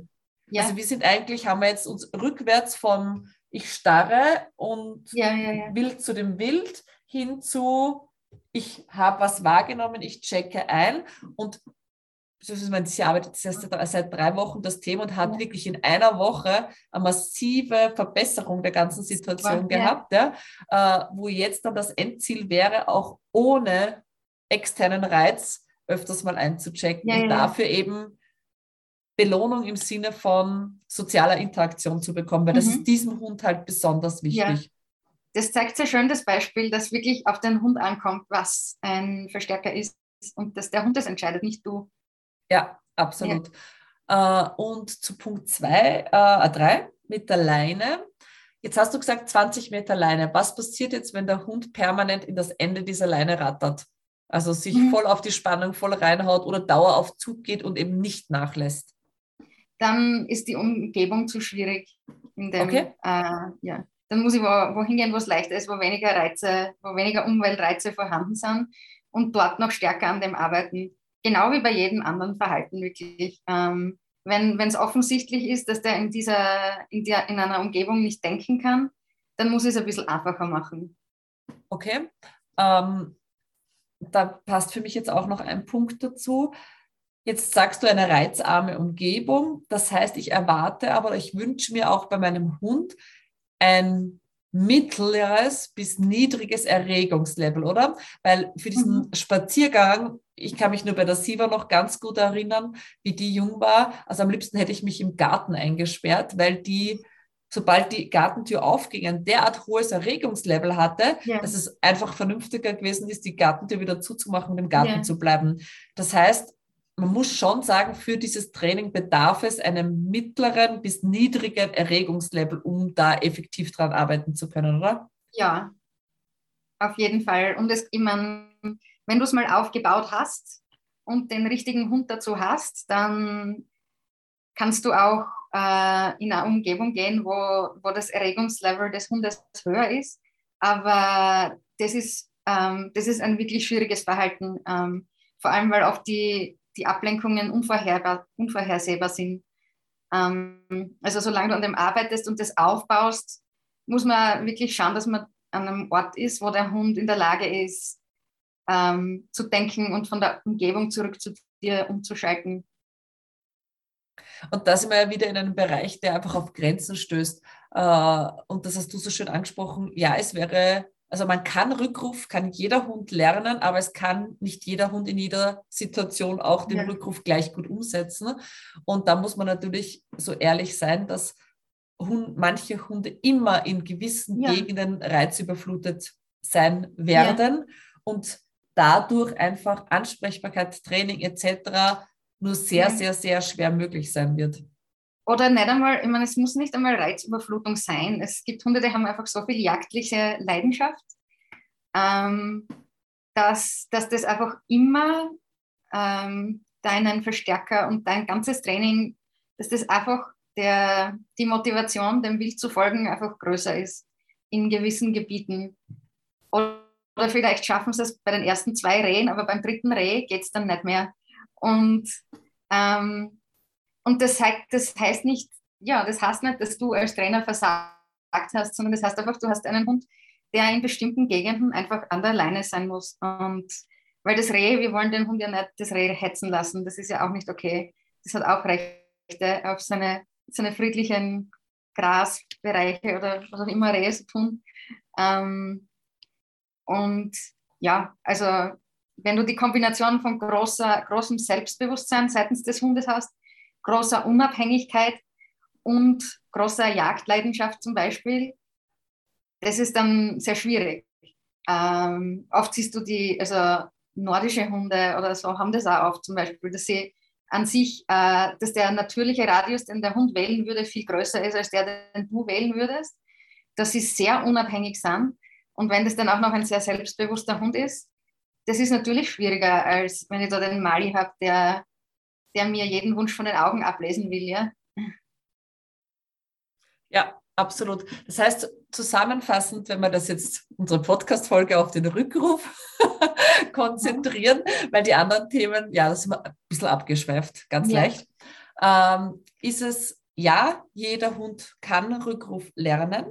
Ja. Also wir sind eigentlich, haben wir jetzt uns rückwärts vom ich starre und ja, ja, wild zu dem Wild hin zu ich habe was wahrgenommen, ich checke ein. Und sie arbeitet seit drei Wochen das Thema und hat wirklich in einer Woche eine massive Verbesserung der ganzen Situation gehabt, ja. äh, wo jetzt dann das Endziel wäre, auch ohne externen Reiz öfters mal einzuchecken und dafür eben Belohnung im Sinne von sozialer Interaktion zu bekommen, weil mhm. das ist diesem Hund halt besonders wichtig. Ja. Das zeigt sehr schön das Beispiel, dass wirklich auf den Hund ankommt, was ein Verstärker ist und dass der Hund das entscheidet, nicht du. Ja, absolut. Ja. Äh, und zu Punkt 2, äh, 3 mit der Leine. Jetzt hast du gesagt 20 Meter Leine. Was passiert jetzt, wenn der Hund permanent in das Ende dieser Leine rattert? Also sich mhm. voll auf die Spannung voll reinhaut oder Dauer auf Zug geht und eben nicht nachlässt? Dann ist die Umgebung zu schwierig. Dem, okay. Äh, ja. Dann muss ich wo, wohin gehen, wo es leichter ist, wo weniger Reize, wo weniger Umweltreize vorhanden sind und dort noch stärker an dem arbeiten. Genau wie bei jedem anderen Verhalten wirklich. Ähm, wenn es offensichtlich ist, dass der in dieser, in, der, in einer Umgebung nicht denken kann, dann muss ich es ein bisschen einfacher machen. Okay. Ähm, da passt für mich jetzt auch noch ein Punkt dazu. Jetzt sagst du eine reizarme Umgebung. Das heißt, ich erwarte aber, ich wünsche mir auch bei meinem Hund ein mittleres bis niedriges Erregungslevel, oder? Weil für diesen mhm. Spaziergang, ich kann mich nur bei der Siva noch ganz gut erinnern, wie die jung war. Also am liebsten hätte ich mich im Garten eingesperrt, weil die, sobald die Gartentür aufging, ein derart hohes Erregungslevel hatte, ja. dass es einfach vernünftiger gewesen ist, die Gartentür wieder zuzumachen und im Garten ja. zu bleiben. Das heißt, man muss schon sagen, für dieses Training bedarf es einem mittleren bis niedrigen Erregungslevel, um da effektiv dran arbeiten zu können, oder? Ja, auf jeden Fall. Und es, ich mein, wenn du es mal aufgebaut hast und den richtigen Hund dazu hast, dann kannst du auch äh, in eine Umgebung gehen, wo, wo das Erregungslevel des Hundes höher ist. Aber das ist, ähm, das ist ein wirklich schwieriges Verhalten, ähm, vor allem weil oft die, die Ablenkungen unvorhersehbar, unvorhersehbar sind. Ähm, also solange du an dem arbeitest und das aufbaust, muss man wirklich schauen, dass man an einem Ort ist, wo der Hund in der Lage ist, ähm, zu denken und von der Umgebung zurück zu dir umzuschalten. Und da sind wir ja wieder in einem Bereich, der einfach auf Grenzen stößt. Äh, und das hast du so schön angesprochen. Ja, es wäre also man kann Rückruf, kann jeder Hund lernen, aber es kann nicht jeder Hund in jeder Situation auch den ja. Rückruf gleich gut umsetzen. Und da muss man natürlich so ehrlich sein, dass Hund, manche Hunde immer in gewissen ja. Gegenden reizüberflutet sein werden ja. und dadurch einfach Ansprechbarkeit, Training etc. nur sehr, sehr, sehr schwer möglich sein wird oder nicht einmal, ich meine, es muss nicht einmal Reizüberflutung sein. Es gibt Hunde, die haben einfach so viel jagdliche Leidenschaft, ähm, dass, dass das einfach immer ähm, deinen Verstärker und dein ganzes Training, dass das einfach der, die Motivation, dem Wild zu folgen, einfach größer ist in gewissen Gebieten. Oder, vielleicht schaffen sie es bei den ersten zwei Rehen, aber beim dritten Reh geht es dann nicht mehr. Und ähm, und das, das heißt nicht, ja, das heißt nicht, dass du als Trainer versagt hast, sondern das heißt einfach, du hast einen Hund, der in bestimmten Gegenden einfach an der Leine sein muss. Und weil das Reh, wir wollen den Hund ja nicht das Reh hetzen lassen, das ist ja auch nicht okay. Das hat auch Rechte auf seine, seine friedlichen Grasbereiche oder was auch immer Rehe so tun. Ähm, und ja, also wenn du die Kombination von großer, großem Selbstbewusstsein seitens des Hundes hast, großer Unabhängigkeit und großer Jagdleidenschaft zum Beispiel, das ist dann sehr schwierig. Ähm, oft siehst du die, also nordische Hunde oder so haben das auch oft zum Beispiel, dass sie an sich, äh, dass der natürliche Radius, den der Hund wählen würde, viel größer ist als der, den du wählen würdest. dass sie sehr unabhängig sind. Und wenn das dann auch noch ein sehr selbstbewusster Hund ist, das ist natürlich schwieriger, als wenn ich da den Mali habe, der, der mir jeden Wunsch von den Augen ablesen will. Ja, ja absolut. Das heißt, zusammenfassend, wenn wir das jetzt, unsere Podcast-Folge auf den Rückruf konzentrieren, weil die anderen Themen, ja, das ist ein bisschen abgeschweift, ganz ja. leicht, ähm, ist es, ja, jeder Hund kann Rückruf lernen.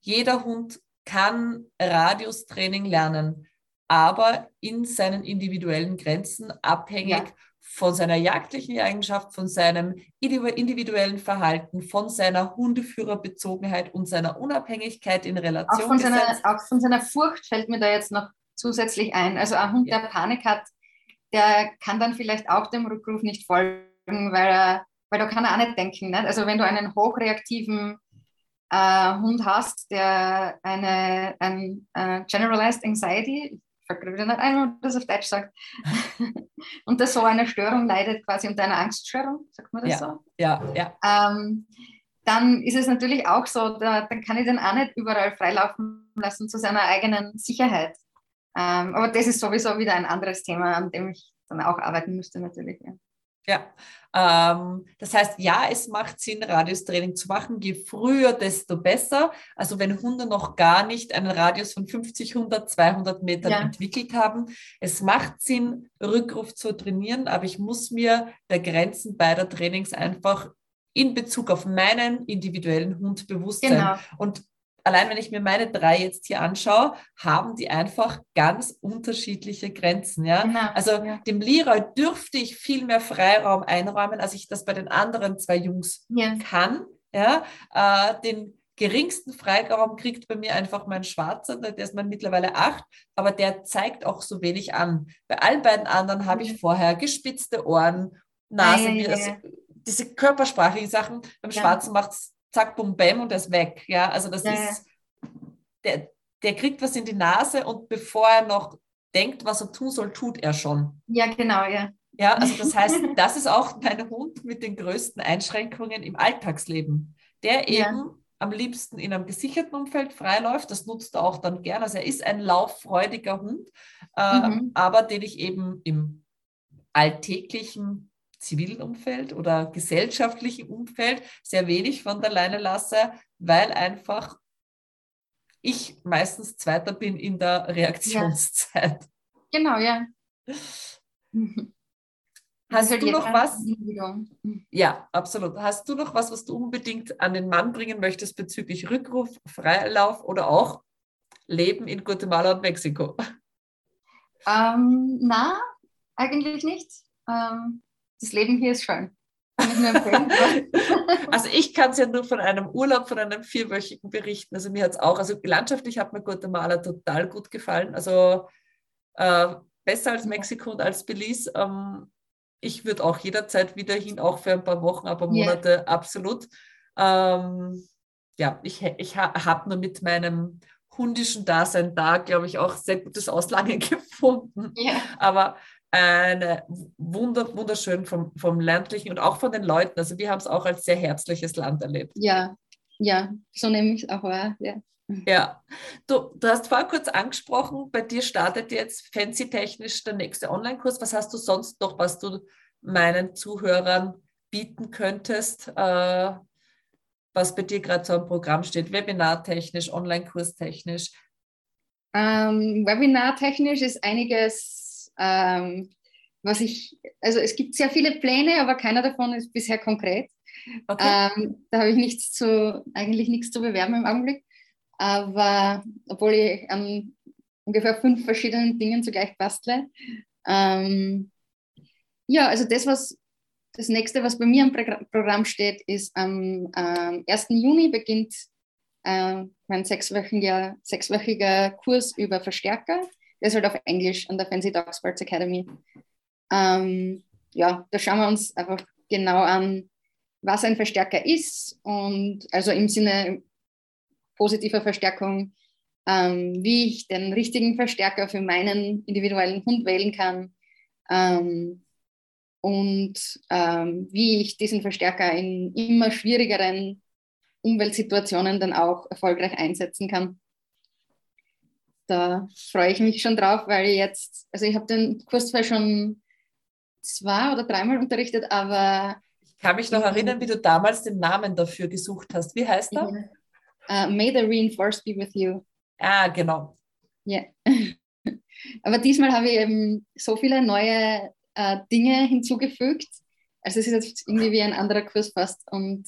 Jeder Hund kann Radiustraining lernen, aber in seinen individuellen Grenzen, abhängig ja. Von seiner jagdlichen Eigenschaft, von seinem individuellen Verhalten, von seiner Hundeführerbezogenheit und seiner Unabhängigkeit in Relation. Auch von, seiner, auch von seiner Furcht fällt mir da jetzt noch zusätzlich ein. Also ein Hund, ja. der Panik hat, der kann dann vielleicht auch dem Rückruf nicht folgen, weil, er, weil da kann er auch nicht denken. Nicht? Also wenn du einen hochreaktiven äh, Hund hast, der eine ein, uh, Generalized Anxiety, fällt gerade nicht ein, wie man das auf Deutsch sagt, und der so eine Störung leidet, quasi unter einer Angststörung, sagt man das ja, so? Ja, ja. Ähm, dann ist es natürlich auch so, da, dann kann ich den auch nicht überall freilaufen lassen zu seiner eigenen Sicherheit. Ähm, aber das ist sowieso wieder ein anderes Thema, an dem ich dann auch arbeiten müsste natürlich. Ja. Ja, ähm, das heißt, ja, es macht Sinn, Radiustraining zu machen. Je früher, desto besser. Also wenn Hunde noch gar nicht einen Radius von 50, 100, 200 Metern ja. entwickelt haben, es macht Sinn, Rückruf zu trainieren, aber ich muss mir der Grenzen beider Trainings einfach in Bezug auf meinen individuellen Hund bewusst sein. Genau. Und allein wenn ich mir meine drei jetzt hier anschaue, haben die einfach ganz unterschiedliche Grenzen. Ja? Genau, also ja. dem Leroy dürfte ich viel mehr Freiraum einräumen, als ich das bei den anderen zwei Jungs ja. kann. Ja? Äh, den geringsten Freiraum kriegt bei mir einfach mein Schwarzer, der ist man mittlerweile acht, aber der zeigt auch so wenig an. Bei allen beiden anderen habe ich vorher gespitzte Ohren, Nase, ah, ja, also diese körpersprachlichen Sachen. Beim Schwarzen macht es zack, bum, bam und er ist weg. Ja, also das ja. ist, der, der kriegt was in die Nase und bevor er noch denkt, was er tun soll, tut er schon. Ja, genau, ja. Ja, also das heißt, das ist auch mein Hund mit den größten Einschränkungen im Alltagsleben, der eben ja. am liebsten in einem gesicherten Umfeld freiläuft. Das nutzt er auch dann gern. Also er ist ein lauffreudiger Hund, äh, mhm. aber den ich eben im alltäglichen zivilen Umfeld oder gesellschaftlichen Umfeld sehr wenig von der Leine lasse, weil einfach ich meistens Zweiter bin in der Reaktionszeit. Ja. Genau, ja. Hast du noch was? Ja, absolut. Hast du noch was, was du unbedingt an den Mann bringen möchtest bezüglich Rückruf, Freilauf oder auch Leben in Guatemala und Mexiko? Ähm, na, eigentlich nicht. Ähm, das Leben hier ist schön. also ich kann es ja nur von einem Urlaub, von einem vierwöchigen berichten. Also mir hat es auch, also landschaftlich hat mir Guatemala total gut gefallen. Also äh, besser als Mexiko und als Belize. Ähm, ich würde auch jederzeit wieder hin, auch für ein paar Wochen, aber Monate yeah. absolut. Ähm, ja, ich, ich habe nur mit meinem hundischen Dasein da, glaube ich, auch sehr gutes Auslangen gefunden. Yeah. Aber eine wunder, wunderschön vom, vom ländlichen und auch von den Leuten. Also wir haben es auch als sehr herzliches Land erlebt. Ja, ja, so nehme ich es auch wahr. Ja. Ja, du, du hast vorher kurz angesprochen, bei dir startet jetzt fancy-technisch der nächste Online-Kurs. Was hast du sonst noch, was du meinen Zuhörern bieten könntest, äh, was bei dir gerade so am Programm steht, webinartechnisch, Online-Kurs-technisch? Ähm, Webinar-technisch ist einiges ähm, was ich, also es gibt sehr viele Pläne, aber keiner davon ist bisher konkret. Okay. Ähm, da habe ich nichts zu, eigentlich nichts zu bewerben im Augenblick. Aber obwohl ich an ungefähr fünf verschiedenen Dingen zugleich bastle. Ähm, ja, also das, was das nächste, was bei mir im Programm steht, ist am ähm, 1. Juni beginnt äh, mein sechswöchiger, sechswöchiger Kurs über Verstärker. Der ist halt auf Englisch an der Fancy Dog Sports Academy. Ähm, ja, da schauen wir uns einfach genau an, was ein Verstärker ist und also im Sinne positiver Verstärkung, ähm, wie ich den richtigen Verstärker für meinen individuellen Hund wählen kann ähm, und ähm, wie ich diesen Verstärker in immer schwierigeren Umweltsituationen dann auch erfolgreich einsetzen kann. Da freue ich mich schon drauf, weil jetzt, also ich habe den Kurs zwar schon zwei oder dreimal unterrichtet, aber. Ich kann mich noch erinnern, wie du damals den Namen dafür gesucht hast. Wie heißt er? Uh, May the Reinforce be with you. Ah, genau. Ja. aber diesmal habe ich eben so viele neue uh, Dinge hinzugefügt. Also es ist jetzt irgendwie wie ein anderer Kurs fast. Und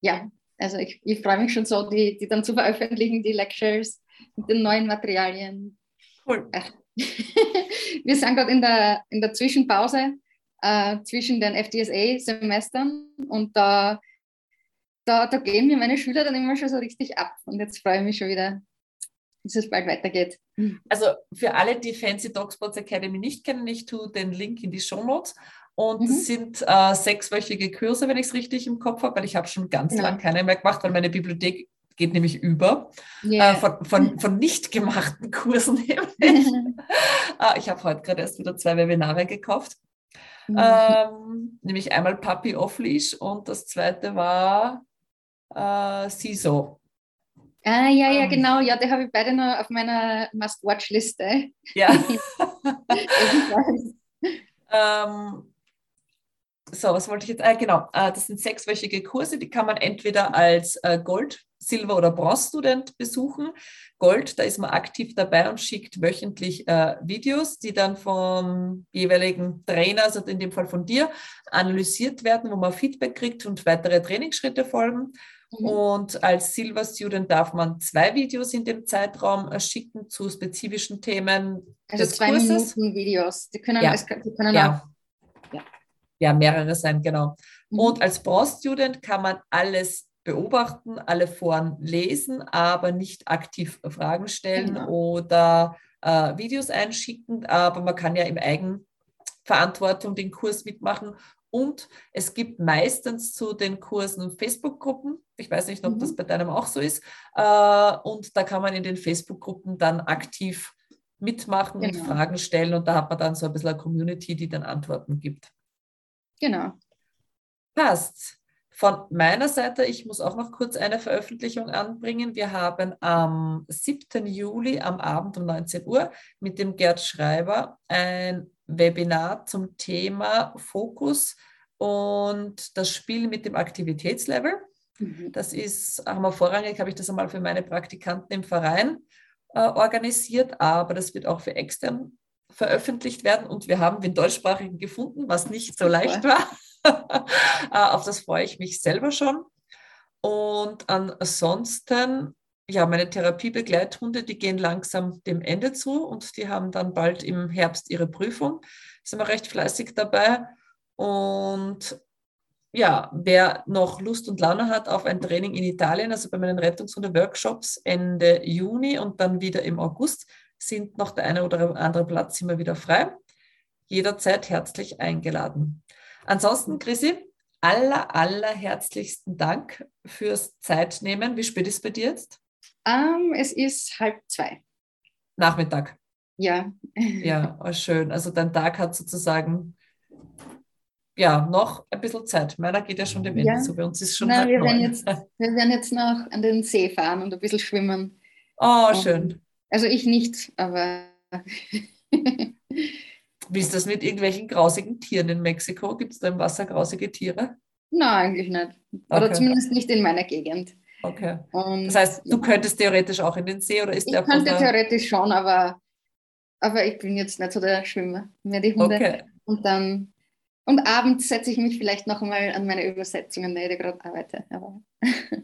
ja, also ich, ich freue mich schon so, die, die dann zu veröffentlichen, die Lectures mit den neuen Materialien. Cool. Wir sind gerade in der, in der Zwischenpause äh, zwischen den FDSA-Semestern und da, da, da gehen mir meine Schüler dann immer schon so richtig ab. Und jetzt freue ich mich schon wieder, dass es bald weitergeht. Also für alle, die Fancy Dogspots Academy nicht kennen, ich tue den Link in die Show Notes. Und mhm. das sind äh, sechswöchige Kurse, wenn ich es richtig im Kopf habe, weil ich habe schon ganz genau. lange keine mehr gemacht, weil meine Bibliothek geht nämlich über yeah. äh, von, von, von nicht gemachten Kursen. äh, ich habe heute gerade erst wieder zwei Webinare gekauft. Mhm. Ähm, nämlich einmal Puppy Off Leash und das zweite war äh, CISO. Ah, ja, ja, ähm. genau. Ja, die habe ich beide noch auf meiner Must-Watch-Liste. Ja. ähm, so, was wollte ich jetzt? Ah, genau, äh, das sind sechswöchige Kurse, die kann man entweder als äh, Gold, Silber oder Bronze-Student besuchen. Gold, da ist man aktiv dabei und schickt wöchentlich äh, Videos, die dann vom jeweiligen Trainer, also in dem Fall von dir, analysiert werden, wo man Feedback kriegt und weitere Trainingsschritte folgen. Mhm. Und als Silver Student darf man zwei Videos in dem Zeitraum schicken zu spezifischen Themen. Also des zwei Kurses. Minuten Videos. Die können, ja. es, die können ja. auch ja, mehrere sein, genau. Mhm. Und als Bronze-Student kann man alles beobachten, alle Foren lesen, aber nicht aktiv Fragen stellen genau. oder äh, Videos einschicken. Aber man kann ja im Eigenverantwortung den Kurs mitmachen. Und es gibt meistens zu den Kursen Facebook-Gruppen. Ich weiß nicht, ob mhm. das bei deinem auch so ist. Äh, und da kann man in den Facebook-Gruppen dann aktiv mitmachen genau. und Fragen stellen. Und da hat man dann so ein bisschen eine Community, die dann Antworten gibt. Genau. Passt. Von meiner Seite, ich muss auch noch kurz eine Veröffentlichung anbringen. Wir haben am 7. Juli am Abend um 19 Uhr mit dem Gerd Schreiber ein Webinar zum Thema Fokus und das Spiel mit dem Aktivitätslevel. Mhm. Das ist, haben wir vorrangig, habe ich das einmal für meine Praktikanten im Verein äh, organisiert, aber das wird auch für extern veröffentlicht werden und wir haben den deutschsprachigen gefunden, was nicht so leicht war. Äh, auf das freue ich mich selber schon. Und ansonsten, ja, meine Therapiebegleithunde, die gehen langsam dem Ende zu und die haben dann bald im Herbst ihre Prüfung. Sind wir recht fleißig dabei. Und ja, wer noch Lust und Laune hat auf ein Training in Italien, also bei meinen Rettungshunde-Workshops Ende Juni und dann wieder im August, sind noch der eine oder andere Platz immer wieder frei. Jederzeit herzlich eingeladen. Ansonsten, Chrissy, aller, aller herzlichsten Dank fürs Zeitnehmen. Wie spät ist es bei dir jetzt? Um, ähm, es ist halb zwei. Nachmittag. Ja. Ja, oh, schön. Also dein Tag hat sozusagen ja noch ein bisschen Zeit. Meiner geht ja schon dem Ende zu. Bei uns ist schon Nein, wir werden, jetzt, wir werden jetzt noch an den See fahren und ein bisschen schwimmen. Oh, schön. Also ich nicht, aber. Wie ist das mit irgendwelchen grausigen Tieren in Mexiko? Gibt es da im Wasser grausige Tiere? Nein, eigentlich nicht. Oder okay. zumindest nicht in meiner Gegend. Okay. Und, das heißt, du könntest theoretisch auch in den See oder ist ich der Ich könnte theoretisch schon, aber, aber ich bin jetzt nicht so der Schwimmer. Mehr die Hunde. Okay. Und dann und abends setze ich mich vielleicht noch einmal an meine Übersetzungen, die ich gerade arbeite. Aber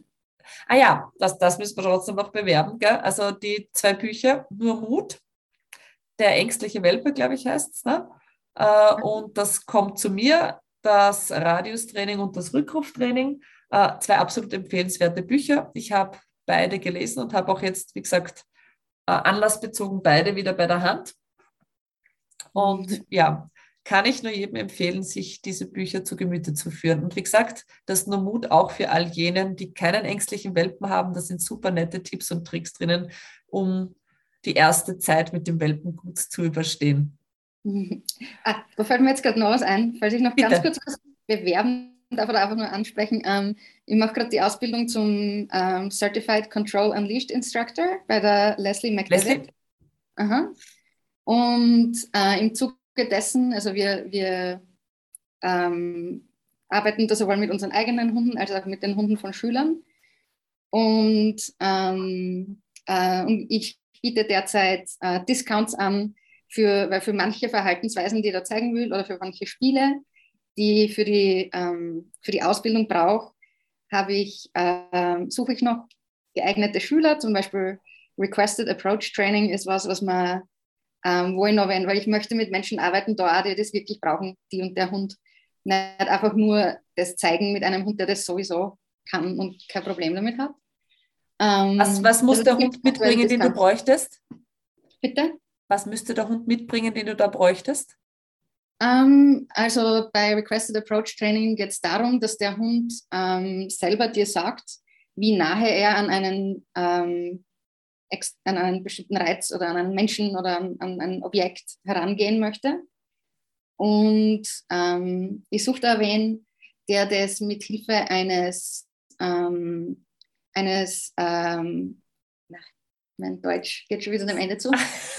Ah ja, das, das müssen wir trotzdem noch bewerben. Gell? Also die zwei Bücher, Nur Mut, der ängstliche Welpe, glaube ich, heißt es. Ne? Äh, und das kommt zu mir, das Radiustraining und das Rückruftraining. Äh, zwei absolut empfehlenswerte Bücher. Ich habe beide gelesen und habe auch jetzt, wie gesagt, äh, anlassbezogen beide wieder bei der Hand. Und ja, kann ich nur jedem empfehlen, sich diese Bücher zu Gemüte zu führen. Und wie gesagt, das nur Mut auch für all jenen, die keinen ängstlichen Welpen haben. Da sind super nette Tipps und Tricks drinnen, um die erste Zeit mit dem Welpen gut zu überstehen. Ah, da fällt mir jetzt gerade noch was ein, falls ich noch Bitte. ganz kurz was bewerben darf da einfach nur ansprechen. Ähm, ich mache gerade die Ausbildung zum ähm, Certified Control Unleashed Instructor bei der Leslie McDevitt. Aha. Und äh, im Zuge dessen, also wir, wir ähm, arbeiten da sowohl mit unseren eigenen Hunden als auch mit den Hunden von Schülern. Und, ähm, äh, und ich biete derzeit äh, Discounts an für, weil für manche Verhaltensweisen, die ich da zeigen will, oder für manche Spiele, die ich für die, ähm, für die Ausbildung brauche, habe ich, äh, suche ich noch geeignete Schüler, zum Beispiel Requested Approach Training ist was, was man, ähm, wo ich noch wenn, weil ich möchte mit Menschen arbeiten, da auch, die das wirklich brauchen, die und der Hund. Nicht einfach nur das zeigen mit einem Hund, der das sowieso kann und kein Problem damit hat. Ähm, was, was muss also der Hund mitbringen, den du bräuchtest? Bitte? Was müsste der Hund mitbringen, den du da bräuchtest? Ähm, also bei Requested Approach Training geht es darum, dass der Hund ähm, selber dir sagt, wie nahe er an einen, ähm, an einen bestimmten Reiz oder an einen Menschen oder an, an ein Objekt herangehen möchte. Und ähm, ich suche da wen, der das mit Hilfe eines, ähm, eines ähm, mein Deutsch geht schon wieder am Ende zu,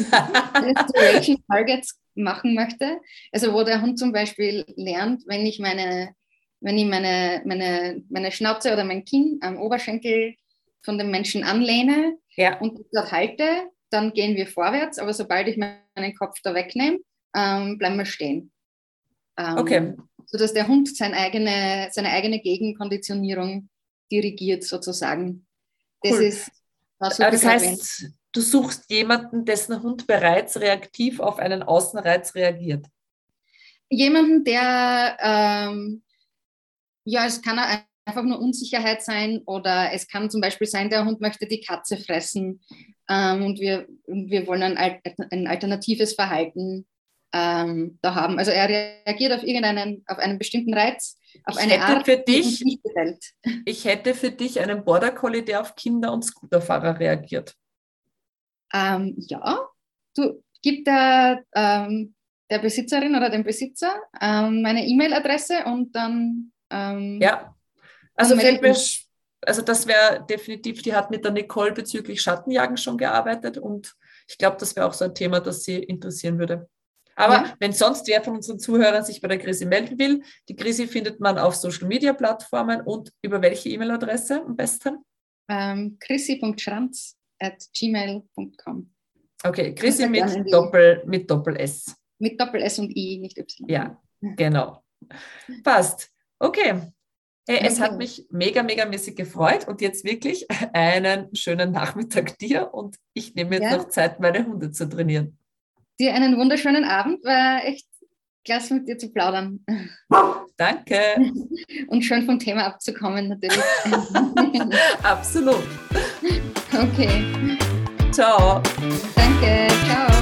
Restoration Targets machen möchte. Also wo der Hund zum Beispiel lernt, wenn ich meine, wenn ich meine, meine, meine Schnauze oder mein Kinn am Oberschenkel von dem Menschen anlehne ja. und dort halte, dann gehen wir vorwärts, aber sobald ich meinen Kopf da wegnehme, ähm, bleiben wir stehen. Ähm, okay. Sodass der Hund seine eigene, seine eigene Gegenkonditionierung dirigiert sozusagen. Das cool. ist aber das heißt, du suchst jemanden, dessen Hund bereits reaktiv auf einen Außenreiz reagiert. Jemanden, der, ähm, ja, es kann einfach nur Unsicherheit sein oder es kann zum Beispiel sein, der Hund möchte die Katze fressen ähm, und wir, wir wollen ein, ein alternatives Verhalten ähm, da haben. Also er reagiert auf irgendeinen, auf einen bestimmten Reiz, auf ich eine Art, für dich, nicht gefällt. Ich hätte für dich einen Border Collie, der auf Kinder und Scooterfahrer reagiert. Ähm, ja, du gib der, ähm, der Besitzerin oder dem Besitzer ähm, meine E-Mail-Adresse und dann. Ähm, ja, also fällt mir, also das wäre definitiv, die hat mit der Nicole bezüglich Schattenjagen schon gearbeitet und ich glaube, das wäre auch so ein Thema, das sie interessieren würde. Aber ja. wenn sonst wer von unseren Zuhörern sich bei der Krise melden will, die Krise findet man auf Social Media Plattformen und über welche E-Mail-Adresse am besten? Ähm, chrissy.schranz at gmail.com. Okay, Chrissy mit Doppel, mit Doppel S. Mit Doppel S und I, nicht Y. Ja, genau. Passt. Okay. Hey, es hat mich mega, mega mäßig gefreut und jetzt wirklich einen schönen Nachmittag dir und ich nehme jetzt ja. noch Zeit, meine Hunde zu trainieren. Dir einen wunderschönen Abend. War echt klasse mit dir zu plaudern. Danke. Und schön vom Thema abzukommen, natürlich. Absolut. Okay. Ciao. Danke. Ciao.